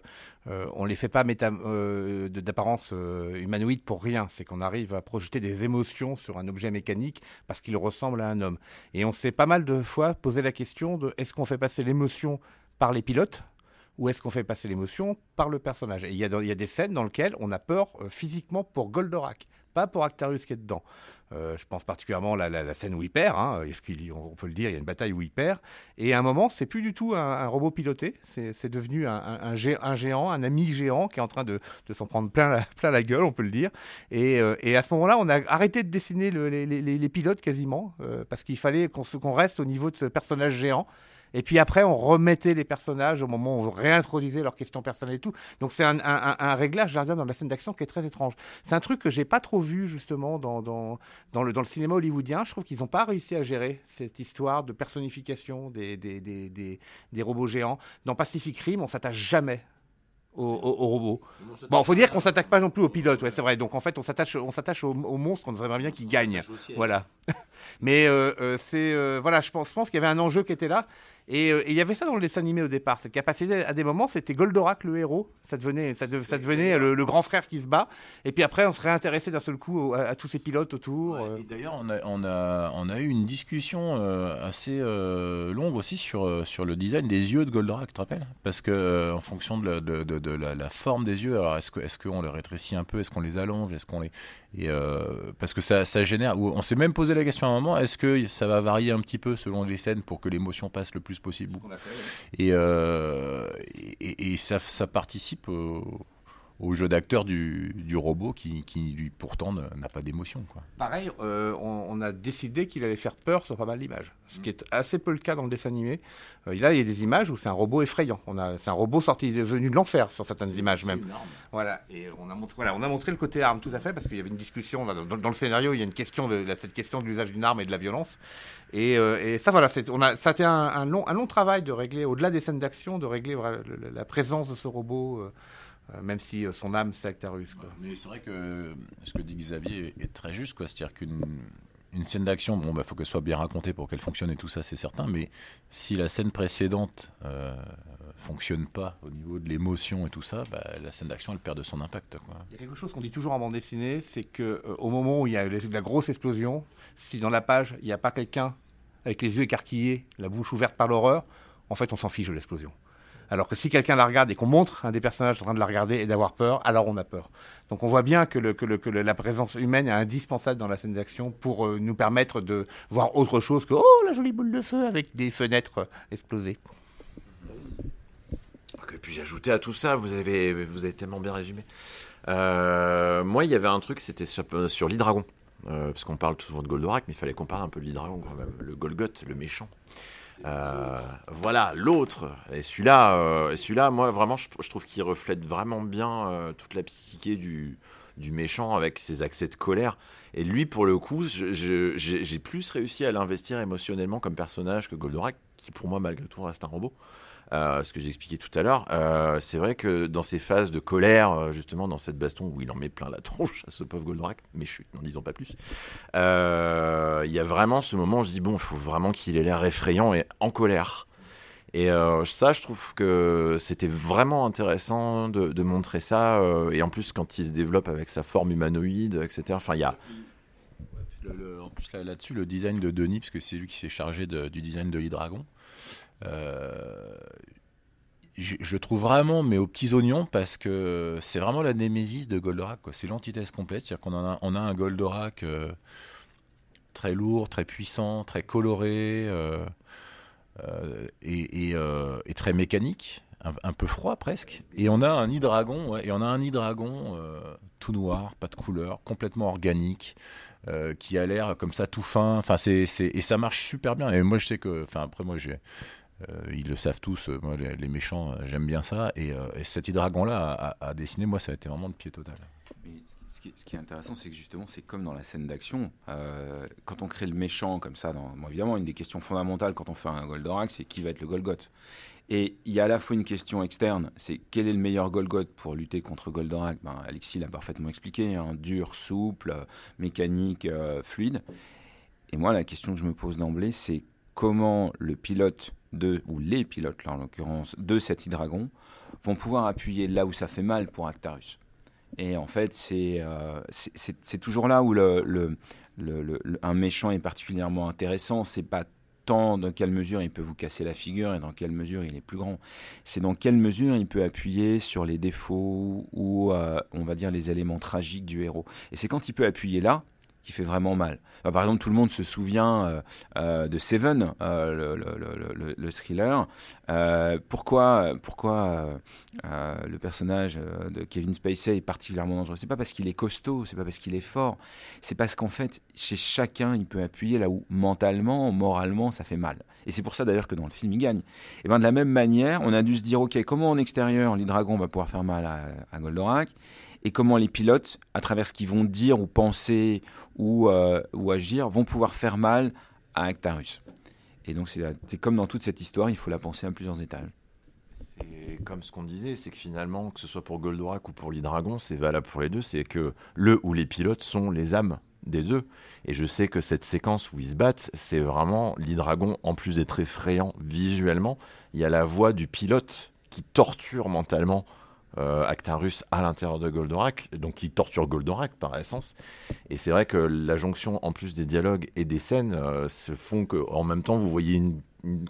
euh, on les fait pas d'apparence humanoïde pour rien. C'est qu'on arrive à projeter des émotions sur un objet mécanique parce qu'il ressemble à un homme. Et on s'est pas mal de fois posé la question de est-ce qu'on fait passer l'émotion par les pilotes ou est-ce qu'on fait passer l'émotion par le personnage? Et il y, a des scènes dans lesquelles on a peur physiquement pour Goldorak, pas pour Actarius qui est dedans. Euh, je pense particulièrement à la, la- scène où il perd, hein, est-ce qu'il y- on peut le dire, il y a une bataille où il perd. Et à un moment, c'est plus du tout un, robot piloté, c'est devenu un, un- un gé- un géant, un ami géant qui est en train de, s'en prendre plein la, gueule, on peut le dire. Et, euh, et à ce moment-là, on a arrêté de dessiner le- les, pilotes quasiment, euh, parce qu'il fallait qu'on reste au niveau de ce personnage géant. Et puis après, on remettait les personnages au moment où on réintroduisait leurs questions personnelles et tout. Donc c'est un, un- un- réglage jardin dans la scène d'action qui est très étrange. C'est un truc que j'ai pas trop vu justement dans, dans, dans, le, dans le cinéma hollywoodien. Je trouve qu'ils n'ont pas réussi à gérer cette histoire de personnification des, des, des, des, des robots géants. Dans Pacific Rim, on s'attache jamais aux, aux- aux robots. Bon, faut dire qu'on s'attaque pas non plus aux pilotes, ouais, c'est vrai. Donc en fait, on s'attache, on s'attache aux, aux monstres, on aimerait bien qu'ils gagnent. Voilà. Mais euh, euh, c'est euh, voilà, je pense, je pense qu'il y avait un enjeu qui était là. Et euh, et il y avait ça dans le dessin animé au départ. Cette capacité à des moments, c'était Goldorak le héros. Ça devenait, ça, de- ça devenait le, le grand frère qui se bat. Et puis après, on se réintéressait d'un seul coup à, à tous ces pilotes autour. euh. D'ailleurs, on a, on, a, on a eu une discussion euh, assez euh, longue aussi sur, sur le design des yeux de Goldorak, tu te rappelles? Parce que euh, en fonction de, la, de, de- de la, la forme des yeux, alors est-ce que est-ce qu'on les rétrécit un peu, est-ce qu'on les allonge, est-ce qu'on les et parce que ça, ça génère. On s'est même posé la question à un moment est-ce que ça va varier un petit peu selon les scènes pour que l'émotion passe le plus possible. Et, euh, et, et ça, ça participe au, au jeu d'acteur du, du robot qui, qui lui pourtant n'a pas d'émotion. Pareil, euh, on, on a décidé qu'il allait faire peur sur pas mal d'images, ce qui est assez peu le cas dans le dessin animé. Euh, là, il y a des images où c'est un robot effrayant. On a, c'est un robot sorti venu de l'enfer sur certaines images même. Voilà, et on a montré, voilà, on a montré le côté arme tout à fait parce qu'il y avait une discussion là, dans, dans le scénario. Il y a une question de cette question de l'usage d'une arme et de la violence. Et, euh, et ça, voilà, c'est, on a, ça a été un, un long, un long travail de régler, au-delà des scènes d'action, de régler voilà, le- le- la présence de ce robot, même si euh, son âme c'est Actarus. Quoi. Mais c'est vrai que ce que dit Xavier est, très juste, quoi. C'est-à-dire qu'une une scène d'action, bon, bah, faut qu'elle soit bien racontée pour qu'elle fonctionne et tout ça, c'est certain. Mais si la scène précédente euh, fonctionne pas au niveau de l'émotion et tout ça, bah, la scène d'action, elle perd de son impact, quoi. Il y a quelque chose qu'on dit toujours en bande dessinée, c'est que euh, au moment où il y a la grosse explosion, si dans la page il n'y a pas quelqu'un avec les yeux écarquillés, la bouche ouverte par l'horreur, en fait on s'en fiche de l'explosion. Alors que si quelqu'un la regarde et qu'on montre un des personnages en train de la regarder et d'avoir peur, alors on a peur. Donc on voit bien que, que que la présence humaine est indispensable dans la scène d'action pour euh, nous permettre de voir autre chose que oh la jolie boule de feu avec des fenêtres euh, explosées. Et puis j'ai ajouté à tout ça, vous avez, vous avez tellement bien résumé. Euh, moi, il y avait un truc, c'était sur, sur l'hydragon. Parce qu'on parle souvent de Goldorak, mais il fallait qu'on parle un peu de l'hydragon quand même. Le Golgoth, le méchant. Euh, voilà, l'autre. Et celui-là, euh, celui-là, moi, vraiment, je, trouve qu'il reflète vraiment bien euh, toute la psyché du, du méchant avec ses accès de colère. Et lui, pour le coup, j'ai plus réussi à l'investir émotionnellement comme personnage que Goldorak, qui pour moi, malgré tout, reste un robot. Euh, ce que j'ai expliqué tout à l'heure, euh, c'est vrai que dans ces phases de colère, euh, justement dans cette baston où il en met plein la tronche à ce pauvre Goldorak, mais chut, n'en disons pas plus, il y a vraiment ce moment où je dis bon, il faut vraiment qu'il ait l'air effrayant et en colère. Et ça, je trouve que c'était vraiment intéressant de, montrer ça. et en plus, quand il se développe avec sa forme humanoïde, etc. Enfin, il y a. En plus, là- là-dessus, le design de Denis, parce que c'est lui qui s'est chargé du design de l'hydragon, je, je trouve vraiment, mais aux petits oignons, parce que c'est vraiment la némésis de Goldorak. C'est l'antithèse complète. C'est-à-dire qu'on a, un Goldorak euh, très lourd, très puissant, très coloré, euh, euh, et, euh, très mécanique. Un, peu froid presque, et on a un hydragon, et on a un hydragon euh, tout noir, pas de couleur, complètement organique, euh, qui a l'air comme ça tout fin. Enfin, c'est, et ça marche super bien. Et moi, je sais que, enfin, après, moi, j'ai, euh, ils le savent tous. euh, Moi, les, méchants, euh, j'aime bien ça. Et, euh, et cet hydragon-là à, dessiner, moi, ça a été vraiment de pied total. Mais ce qui- est- intéressant, c'est que justement, c'est comme dans la scène d'action. euh, quand on crée le méchant comme ça, dans, évidemment, une des questions fondamentales quand on fait un Goldorak, c'est qui va être le Golgoth. Et il y a à la fois une question externe, c'est quel est le meilleur Golgoth pour lutter contre Goldorak? Ben, Alexis l'a parfaitement expliqué, hein, dur, souple, euh, mécanique, euh, fluide. Et moi, la question que je me pose d'emblée, c'est comment le pilote de, ou les pilotes là en l'occurrence, de cet hydragon vont pouvoir appuyer là où ça fait mal pour Actarus. Et en fait, c'est euh, toujours là où le- le- le- un méchant est particulièrement intéressant. C'est pas tant dans quelle mesure il peut vous casser la figure et dans quelle mesure il est plus grand. C'est dans quelle mesure il peut appuyer sur les défauts ou, euh, on va dire, les éléments tragiques du héros. Et c'est quand il peut appuyer là qui fait vraiment mal. Par exemple, tout le monde se souvient euh, euh, de Seven, euh, le, le- le- le- le thriller. Pourquoi pourquoi le personnage de Kevin Spacey est particulièrement dangereux? C'est pas parce qu'il est costaud, c'est pas parce qu'il est fort, c'est parce qu'en fait, chez chacun, il peut appuyer là où mentalement, moralement, ça fait mal. Et c'est pour ça d'ailleurs que dans le film, il gagne. Et ben de la même manière, on a dû se dire, ok, comment en extérieur, les dragons va pouvoir faire mal à Goldorak? Et comment les pilotes, à travers ce qu'ils vont dire ou penser ou, euh, ou agir, vont pouvoir faire mal à Actarus. Et donc c'est comme dans toute cette histoire, il faut la penser à plusieurs étages. C'est comme ce qu'on disait, c'est que finalement, que ce soit pour Goldorak ou pour l'Hydragon, c'est valable pour les deux, c'est que le ou les pilotes sont les âmes des deux. Et je sais que cette séquence où ils se battent, c'est vraiment l'Hydragon, en plus d'être effrayant visuellement, il y a la voix du pilote qui torture mentalement euh, Actarus à l'intérieur de Goldorak, donc il torture Goldorak par essence. Et c'est vrai que la jonction, en plus des dialogues et des scènes, euh, se font que en même temps, vous voyez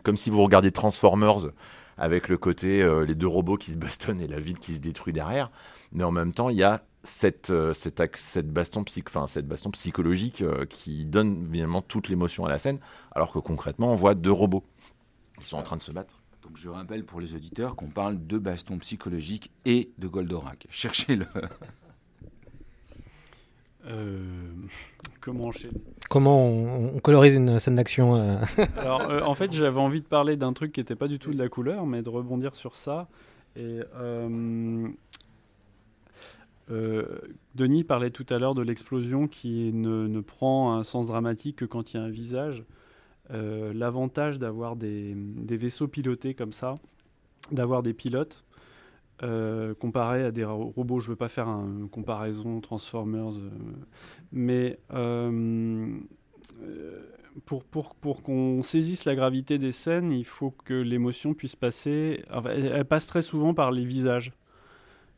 comme si vous regardiez Transformers avec le côté euh, les deux robots qui se bastonnent et la ville qui se détruit derrière. Mais en même temps, il y a cette, euh, cette, cette, baston, cette baston psychologique qui donne évidemment toute l'émotion à la scène, alors que concrètement, on voit deux robots qui sont en train de se battre. Donc je rappelle pour les auditeurs qu'on parle de baston psychologique et de Goldorak. Cherchez-le. Euh, comment enchaîner Comment on, on colorise une scène d'action euh, Alors, euh, en fait, j'avais envie de parler d'un truc qui n'était pas du tout de la couleur, mais de rebondir sur ça. Et euh, euh, Denis parlait tout à l'heure de l'explosion qui ne, ne prend un sens dramatique que quand il y a un visage. Euh, L'avantage d'avoir des, vaisseaux pilotés comme ça, d'avoir des pilotes, euh, comparé à des ro- robots, je ne veux pas faire une comparaison Transformers, euh, mais euh, pour, pour, pour qu'on saisisse la gravité des scènes, il faut que l'émotion puisse passer. elle, passe très souvent par les visages.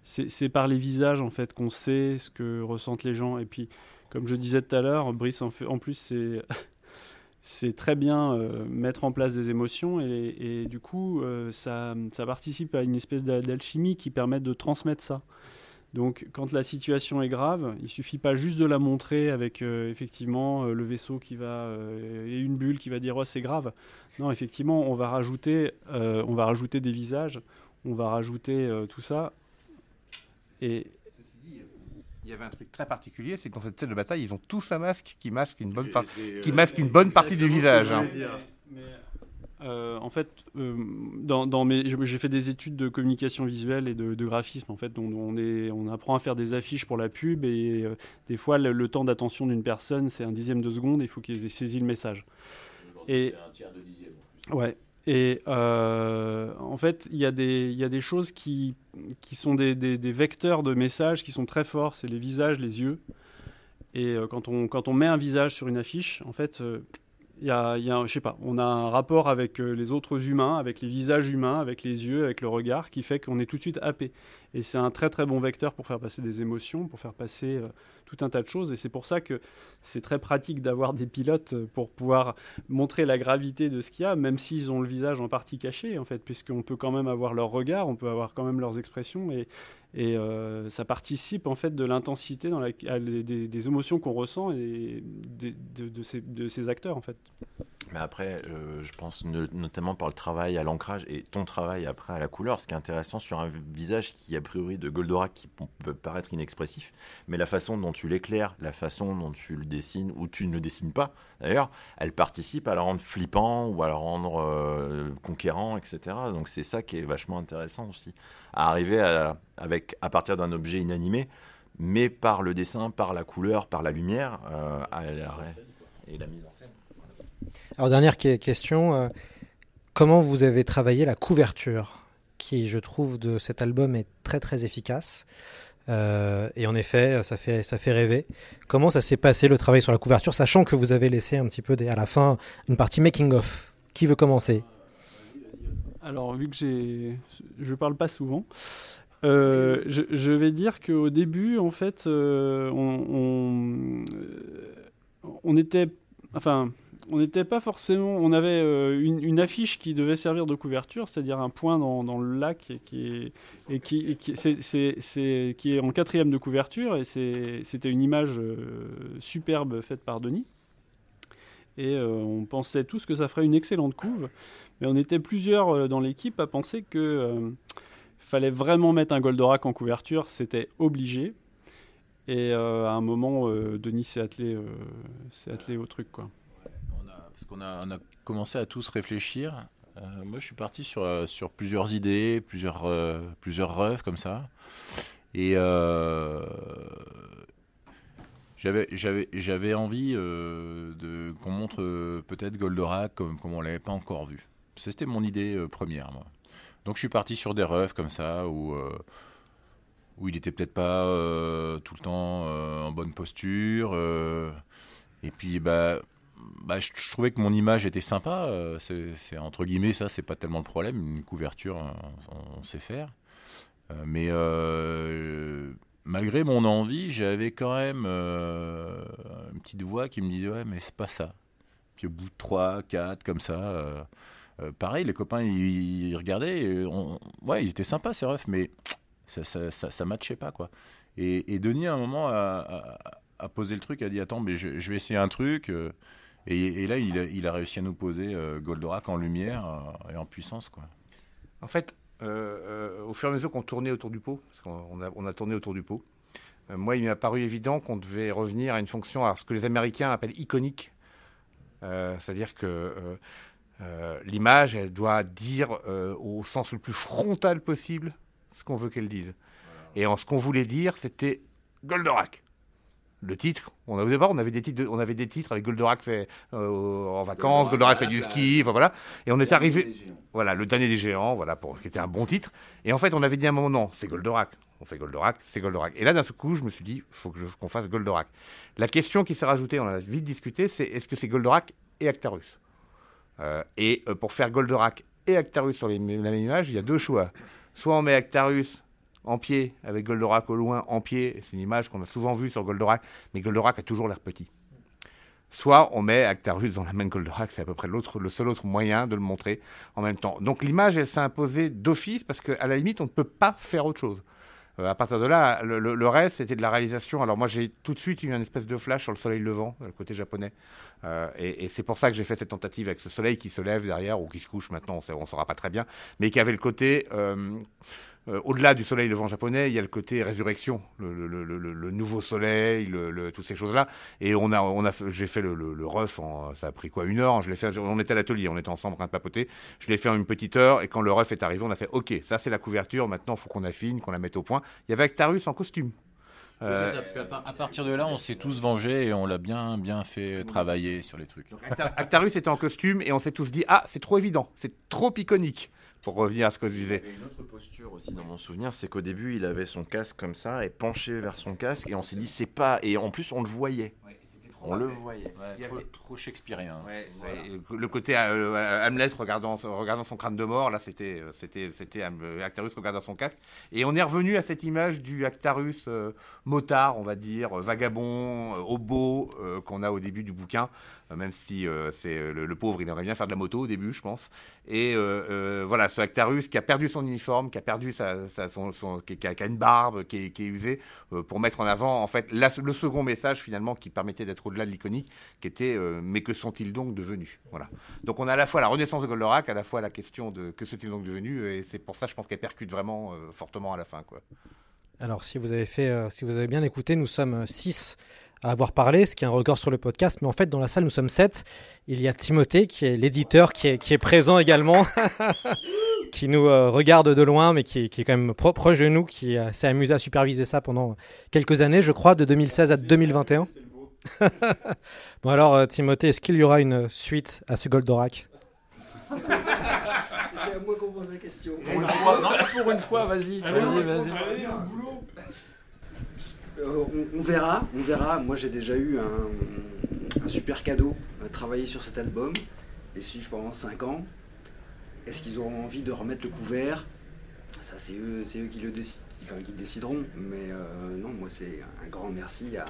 C'est par les visages en fait qu'on sait ce que ressentent les gens. Et puis, comme je disais tout à l'heure, Brice en plus c'est c'est très bien euh, mettre en place des émotions et, du coup euh, ça, ça participe à une espèce d'a- d'alchimie qui permet de transmettre ça. Donc quand la situation est grave, il suffit pas juste de la montrer avec euh, effectivement le vaisseau qui va et une bulle qui va dire oh c'est grave. Non effectivement on va rajouter on va rajouter des visages, on va rajouter tout ça et il y avait un truc très particulier, c'est que dans cette scène de bataille, ils ont tous un masque qui masque une bonne, par- qui masque une bonne partie du visage. hein. Euh, en fait, euh, dans, dans mes, j'ai fait des études de communication visuelle et de, de graphisme. En fait, on, est, on apprend à faire des affiches pour la pub et euh, des fois le, le temps d'attention d'une personne c'est un dixième de seconde. Il faut qu'ils aient saisi le message. Et ouais. Et euh, en fait, il y, a des- choses qui, sont des, vecteurs de messages qui sont très forts. C'est les visages, les yeux. Et euh, quand, on, met un visage sur une affiche, en fait, euh, y a, je sais pas, on a un rapport avec euh, les autres humains, avec les visages humains, avec les yeux, avec le regard, qui fait qu'on est tout de suite happé. Et c'est un très très bon vecteur pour faire passer des émotions, pour faire passer euh, tout un tas de choses. Et c'est pour ça que c'est très pratique d'avoir des pilotes euh, pour pouvoir montrer la gravité de ce qu'il y a, même s'ils ont le visage en partie caché, en fait, puisqu'on peut quand même avoir leur regard, on peut avoir quand même leurs expressions, et, et euh, ça participe en fait de l'intensité dans des, émotions qu'on ressent et de ces, de ces acteurs, en fait. Mais après, euh, je pense no- notamment par le travail à l'ancrage et ton travail après à la couleur, ce qui est intéressant sur un visage qui, a priori, de Goldorak, qui peut paraître inexpressif, mais la façon dont tu l'éclaires, la façon dont tu le dessines, ou tu ne le dessines pas, d'ailleurs, elle participe à le rendre flippant ou à le rendre euh, conquérant, etc. Donc c'est ça qui est vachement intéressant aussi, à arriver à, avec, à partir d'un objet inanimé, mais par le dessin, par la couleur, par la lumière, euh, à la- et la mise en scène. Alors, dernière que- question. euh, comment vous avez travaillé la couverture qui, je trouve, de cet album est très très efficace Euh, et en effet, ça fait, ça fait rêver. Comment ça s'est passé le travail sur la couverture, sachant que vous avez laissé un petit peu à la fin une partie making of Qui veut commencer? Alors, vu que j'ai, je parle pas souvent, euh, je, vais dire qu'au début, en fait, euh, on, euh, on était, enfin, on n'était pas forcément. On avait euh, une, affiche qui devait servir de couverture, c'est-à-dire un point dans, le lac qui est, en quatrième de couverture. Et c'était une image euh, superbe faite par Denis. Et euh, on pensait tous que ça ferait une excellente couve. Mais on était plusieurs dans l'équipe à penser que fallait vraiment mettre un Goldorak en couverture, c'était obligé. Et à un moment, Denis s'est attelé, attelé au truc. Quoi. Parce qu'on a, commencé à tous réfléchir. Euh, moi, je suis parti sur, euh, plusieurs idées, plusieurs, euh, rêves comme ça. Et euh, j'avais, envie qu'on montre peut-être Goldorak comme, on l'avait pas encore vu. C'était mon idée première, moi. Donc, je suis parti sur des rêves comme ça où, il était peut-être pas tout le temps en bonne posture. et puis, bah, bah, je, trouvais que mon image était sympa. euh, c'est, entre guillemets, ça, c'est pas tellement le problème. Une couverture, on, sait faire. Euh, mais euh, malgré mon envie, j'avais quand même une petite voix qui me disait Ouais, mais c'est pas ça. Puis au bout de 3, 4, comme ça. pareil, les copains, ils, regardaient. ouais, ils étaient sympas, ces refs, mais ça, ça, ça, matchait pas, quoi. Et, Denis, à un moment, a, posé le truc, a dit Attends, mais je vais essayer un truc. Et, là, il a, réussi à nous poser euh, Goldorak en lumière euh, et en puissance, quoi. En fait, euh, au fur et à mesure qu'on tournait autour du pot, parce qu'on on a, on a tourné autour du pot, moi, il m'est apparu évident qu'on devait revenir à une fonction, à ce que les Américains appellent iconique. C'est-à-dire que l'image, elle doit dire au sens le plus frontal possible ce qu'on veut qu'elle dise. Et en ce qu'on voulait dire, c'était Goldorak. Le titre, on a, au départ, on avait des titres, de- on avait des titres avec Goldorak fait euh, en vacances, Goldorak fait du ski, enfin, voilà. Et on est arrivé, voilà, le dernier des géants, voilà, pour, qui était un bon titre. Et en fait, on avait dit à un moment, non, c'est Goldorak. On fait Goldorak, c'est Goldorak. Et là, d'un seul coup, je me suis dit, il faut que je- qu'on fasse Goldorak. La question qui s'est rajoutée, on en a vite discuté, c'est est-ce que c'est Goldorak et Actarus? Euh, Et euh, pour faire Goldorak et Actarus sur les, la même image, il y a deux choix. Soit on met Actarus en pied, avec Goldorak au loin en pied, c'est une image qu'on a souvent vue sur Goldorak, mais Goldorak a toujours l'air petit. Soit on met Actarus dans la main de Goldorak, c'est à peu près l'autre, le seul autre moyen de le montrer en même temps. Donc l'image, elle s'est imposée d'office parce qu'à la limite, on ne peut pas faire autre chose. Euh, à partir de là, le, reste, c'était de la réalisation. Alors moi, j'ai tout de suite eu une espèce de flash sur le soleil levant, le côté japonais. Euh, et c'est pour ça que j'ai fait cette tentative avec ce soleil qui se lève derrière, ou qui se couche maintenant, on ne saura pas très bien, mais qui avait le côté... euh, euh, au-delà du soleil levant japonais, il y a le côté résurrection, le, le- le- le- le nouveau soleil, le- le- toutes ces choses-là. Et on a, on a, fait- j'ai fait le, ref, en, ça a pris quoi, une heure. Je l'ai fait. On était à l'atelier, on était ensemble en train de papoter. Je l'ai fait en une petite heure. Et quand le ref est arrivé, on a fait, ok, ça c'est la couverture. Maintenant, il faut qu'on affine, qu'on la mette au point. Il y avait Actarus en costume. Euh, C'est ça, parce qu'à à partir de là, on s'est tous vengés et on l'a bien, bien fait travailler sur les trucs. Actar- Actarus était en costume et on s'est tous dit, ah, c'est trop évident, c'est trop iconique. Pour revenir à ce que je disais. Il y avait une autre posture aussi dans mon souvenir, c'est qu'au début il avait son casque comme ça et penché vers son casque et on s'est dit c'est pas et en plus on le voyait, on le voyait. Il y trop, avait- trop shakespearien. Ouais, ouais, le côté euh, Hamlet regardant, regardant son crâne de mort, là c'était euh, c'était c'était euh, Actarus regardant son casque. Et on est revenu à cette image du Actarus euh, motard, on va dire, vagabond, hobo euh, qu'on a au début du bouquin, même si euh, c'est euh, le, pauvre, il aimerait bien faire de la moto au début, je pense. Et euh, euh, voilà, ce Actarus qui a perdu son uniforme, qui a perdu sa, son, qui, a, une barbe, qui est, usée, euh, pour mettre en avant en fait le second message finalement qui permettait d'être au-delà de l'iconique, qui était euh, mais que sont-ils donc devenus? Voilà. Donc on a à la fois la renaissance de Goldorak, à la fois la question de que sont-ils donc devenus, et c'est pour ça je pense qu'elle percute vraiment euh, fortement à la fin, quoi. Alors, si vous avez fait, euh, si vous avez bien écouté, nous sommes 6 à avoir parlé, ce qui est un record sur le podcast. Mais en fait, dans la salle, nous sommes 7. Il y a Timothée, qui est l'éditeur, qui est, qui est présent également, qui nous euh, regarde de loin, mais qui est, qui est quand même pro- proche de nous, qui euh, s'est amusé à superviser ça pendant quelques années, je crois, de 2016 à 2021. bon alors, euh, Timothée, est-ce qu'il y aura une suite à ce Goldorak? C'est à moi qu'on pose la question. Pour une fois, non, pour une fois, vas-y, vas-y, vas-y. Euh, on, on verra, on verra. Moi, j'ai déjà eu un, un super cadeau à travailler sur cet album. les suivre pendant 5 ans. Est-ce qu'ils auront envie de remettre le couvert? Ça, c'est eux, c'est eux qui le déci- qui- enfin, qui décideront. Mais euh, non, moi, c'est un grand merci à-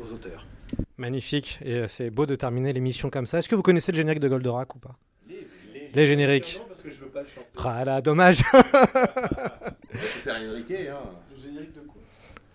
aux auteurs. Magnifique, et euh, c'est beau de terminer l'émission comme ça. Est-ce que vous connaissez le générique de Goldorak ou pas? Les génériques. parce que je veux pas le chanter. Ah là, dommage. faire hein. Le générique de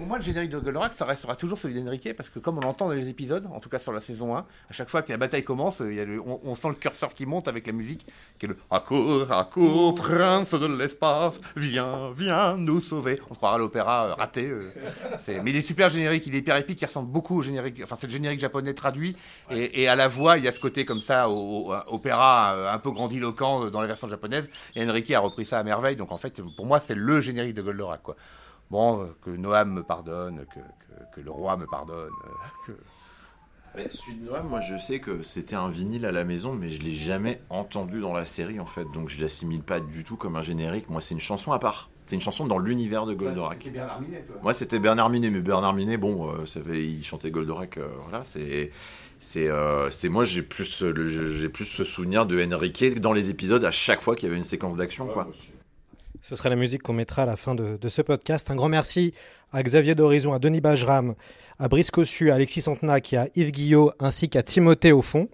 moi, le générique de Goldorak, ça restera toujours celui d'Enrique, parce que comme on l'entend dans les épisodes, en tout cas sur la saison 1, à chaque fois que la bataille commence, il y a le- on, on sent le curseur qui monte avec la musique, qui est le Accours, accours, prince de l'espace, viens, viens nous sauver. On croira à l'opéra euh, raté. euh. C'est- mais il est super générique, il est hyper épique, il ressemble beaucoup au générique, enfin c'est le générique japonais traduit, et, et à la voix, il y a ce côté comme ça, au, au- opéra euh, un peu grandiloquent euh, dans la version japonaise, et Enrique a repris ça à merveille, donc en fait, pour moi, c'est le générique de Goldorak, quoi. Bon, euh, que Noam me pardonne, que, que- que le roi me pardonne. euh, que- Mais celui de Noam, moi je sais que c'était un vinyle à la maison, mais je l'ai jamais entendu dans la série en fait, donc je l'assimile pas du tout comme un générique. Moi c'est une chanson à part. C'est une chanson dans l'univers de Goldorak. Bernard Minet, toi. Moi c'était Bernard Minet, mais Bernard Minet, bon, euh, ça fait, il chantait Goldorak, euh, voilà, c'est. C'est, euh, c'est moi j'ai plus j'ai plus ce souvenir de Enrique dans les épisodes à chaque fois qu'il y avait une séquence d'action quoi. Ce sera la musique qu'on mettra à la fin de, ce podcast. Un grand merci à Xavier d'Horizon, à Denis Bajram, à Brice Cossu, à Alexis Santenac et à Yves Guillot, ainsi qu'à Timothée au fond.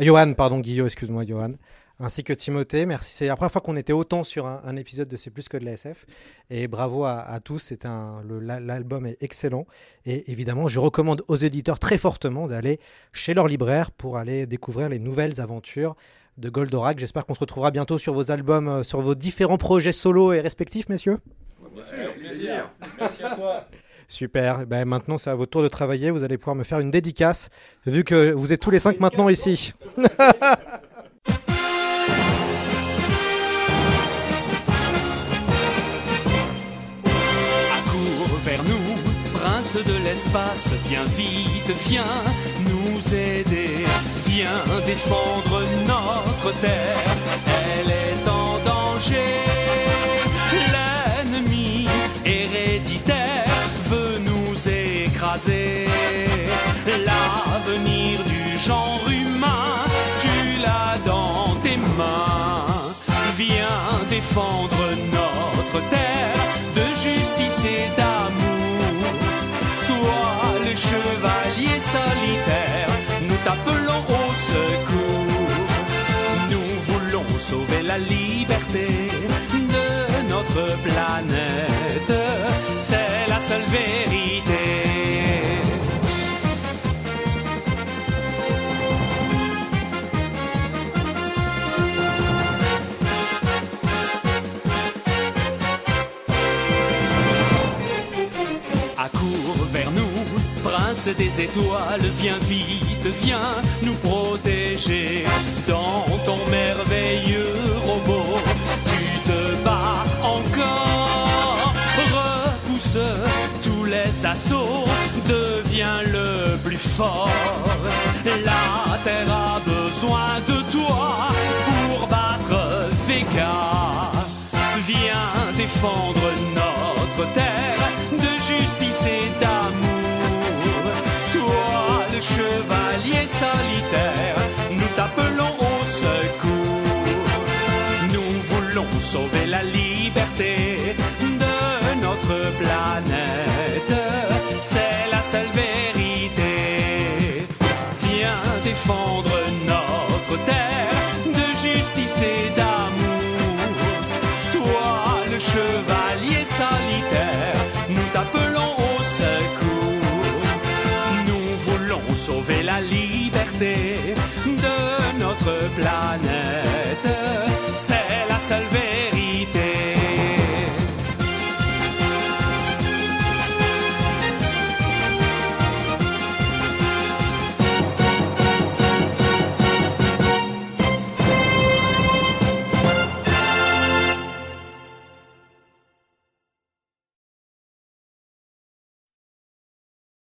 Johan, pardon, Guillot, excuse-moi, Johan. Ainsi que Timothée, merci. C'est la première fois qu'on était autant sur un, épisode de C'est plus que de la SF. Et bravo à, à tous, c'est un, l'album est excellent. Et évidemment, je recommande aux éditeurs très fortement d'aller chez leur libraire pour aller découvrir les nouvelles aventures de Goldorak. J'espère qu'on se retrouvera bientôt sur vos albums, euh, sur vos différents projets solo et respectifs, messieurs. plaisir. Merci à toi. Super. Ben, maintenant, c'est à votre tour de travailler. Vous allez pouvoir me faire une dédicace, vu que vous êtes tous les cinq maintenant ici. Accours vers nous, prince de l'espace, viens vite, viens aider, viens défendre notre terre, elle est en danger. L'ennemi héréditaire veut nous écraser, l'avenir du genre humain, tu l'as dans tes mains. Viens défendre notre terre de justice et d'amour. Planète. C'est la seule vérité. Accours vers nous, prince des étoiles, viens vite, viens nous protéger. Dans ton merveilleux robot, Tous les assauts, deviens le plus fort. La terre a besoin de toi pour battre Vega. Viens défendre notre terre de justice et d'amour. Toi, le chevalier solitaire, nous t'appelons au secours. Nous voulons sauver la liberté sauver la liberté de notre planète. C'est la seule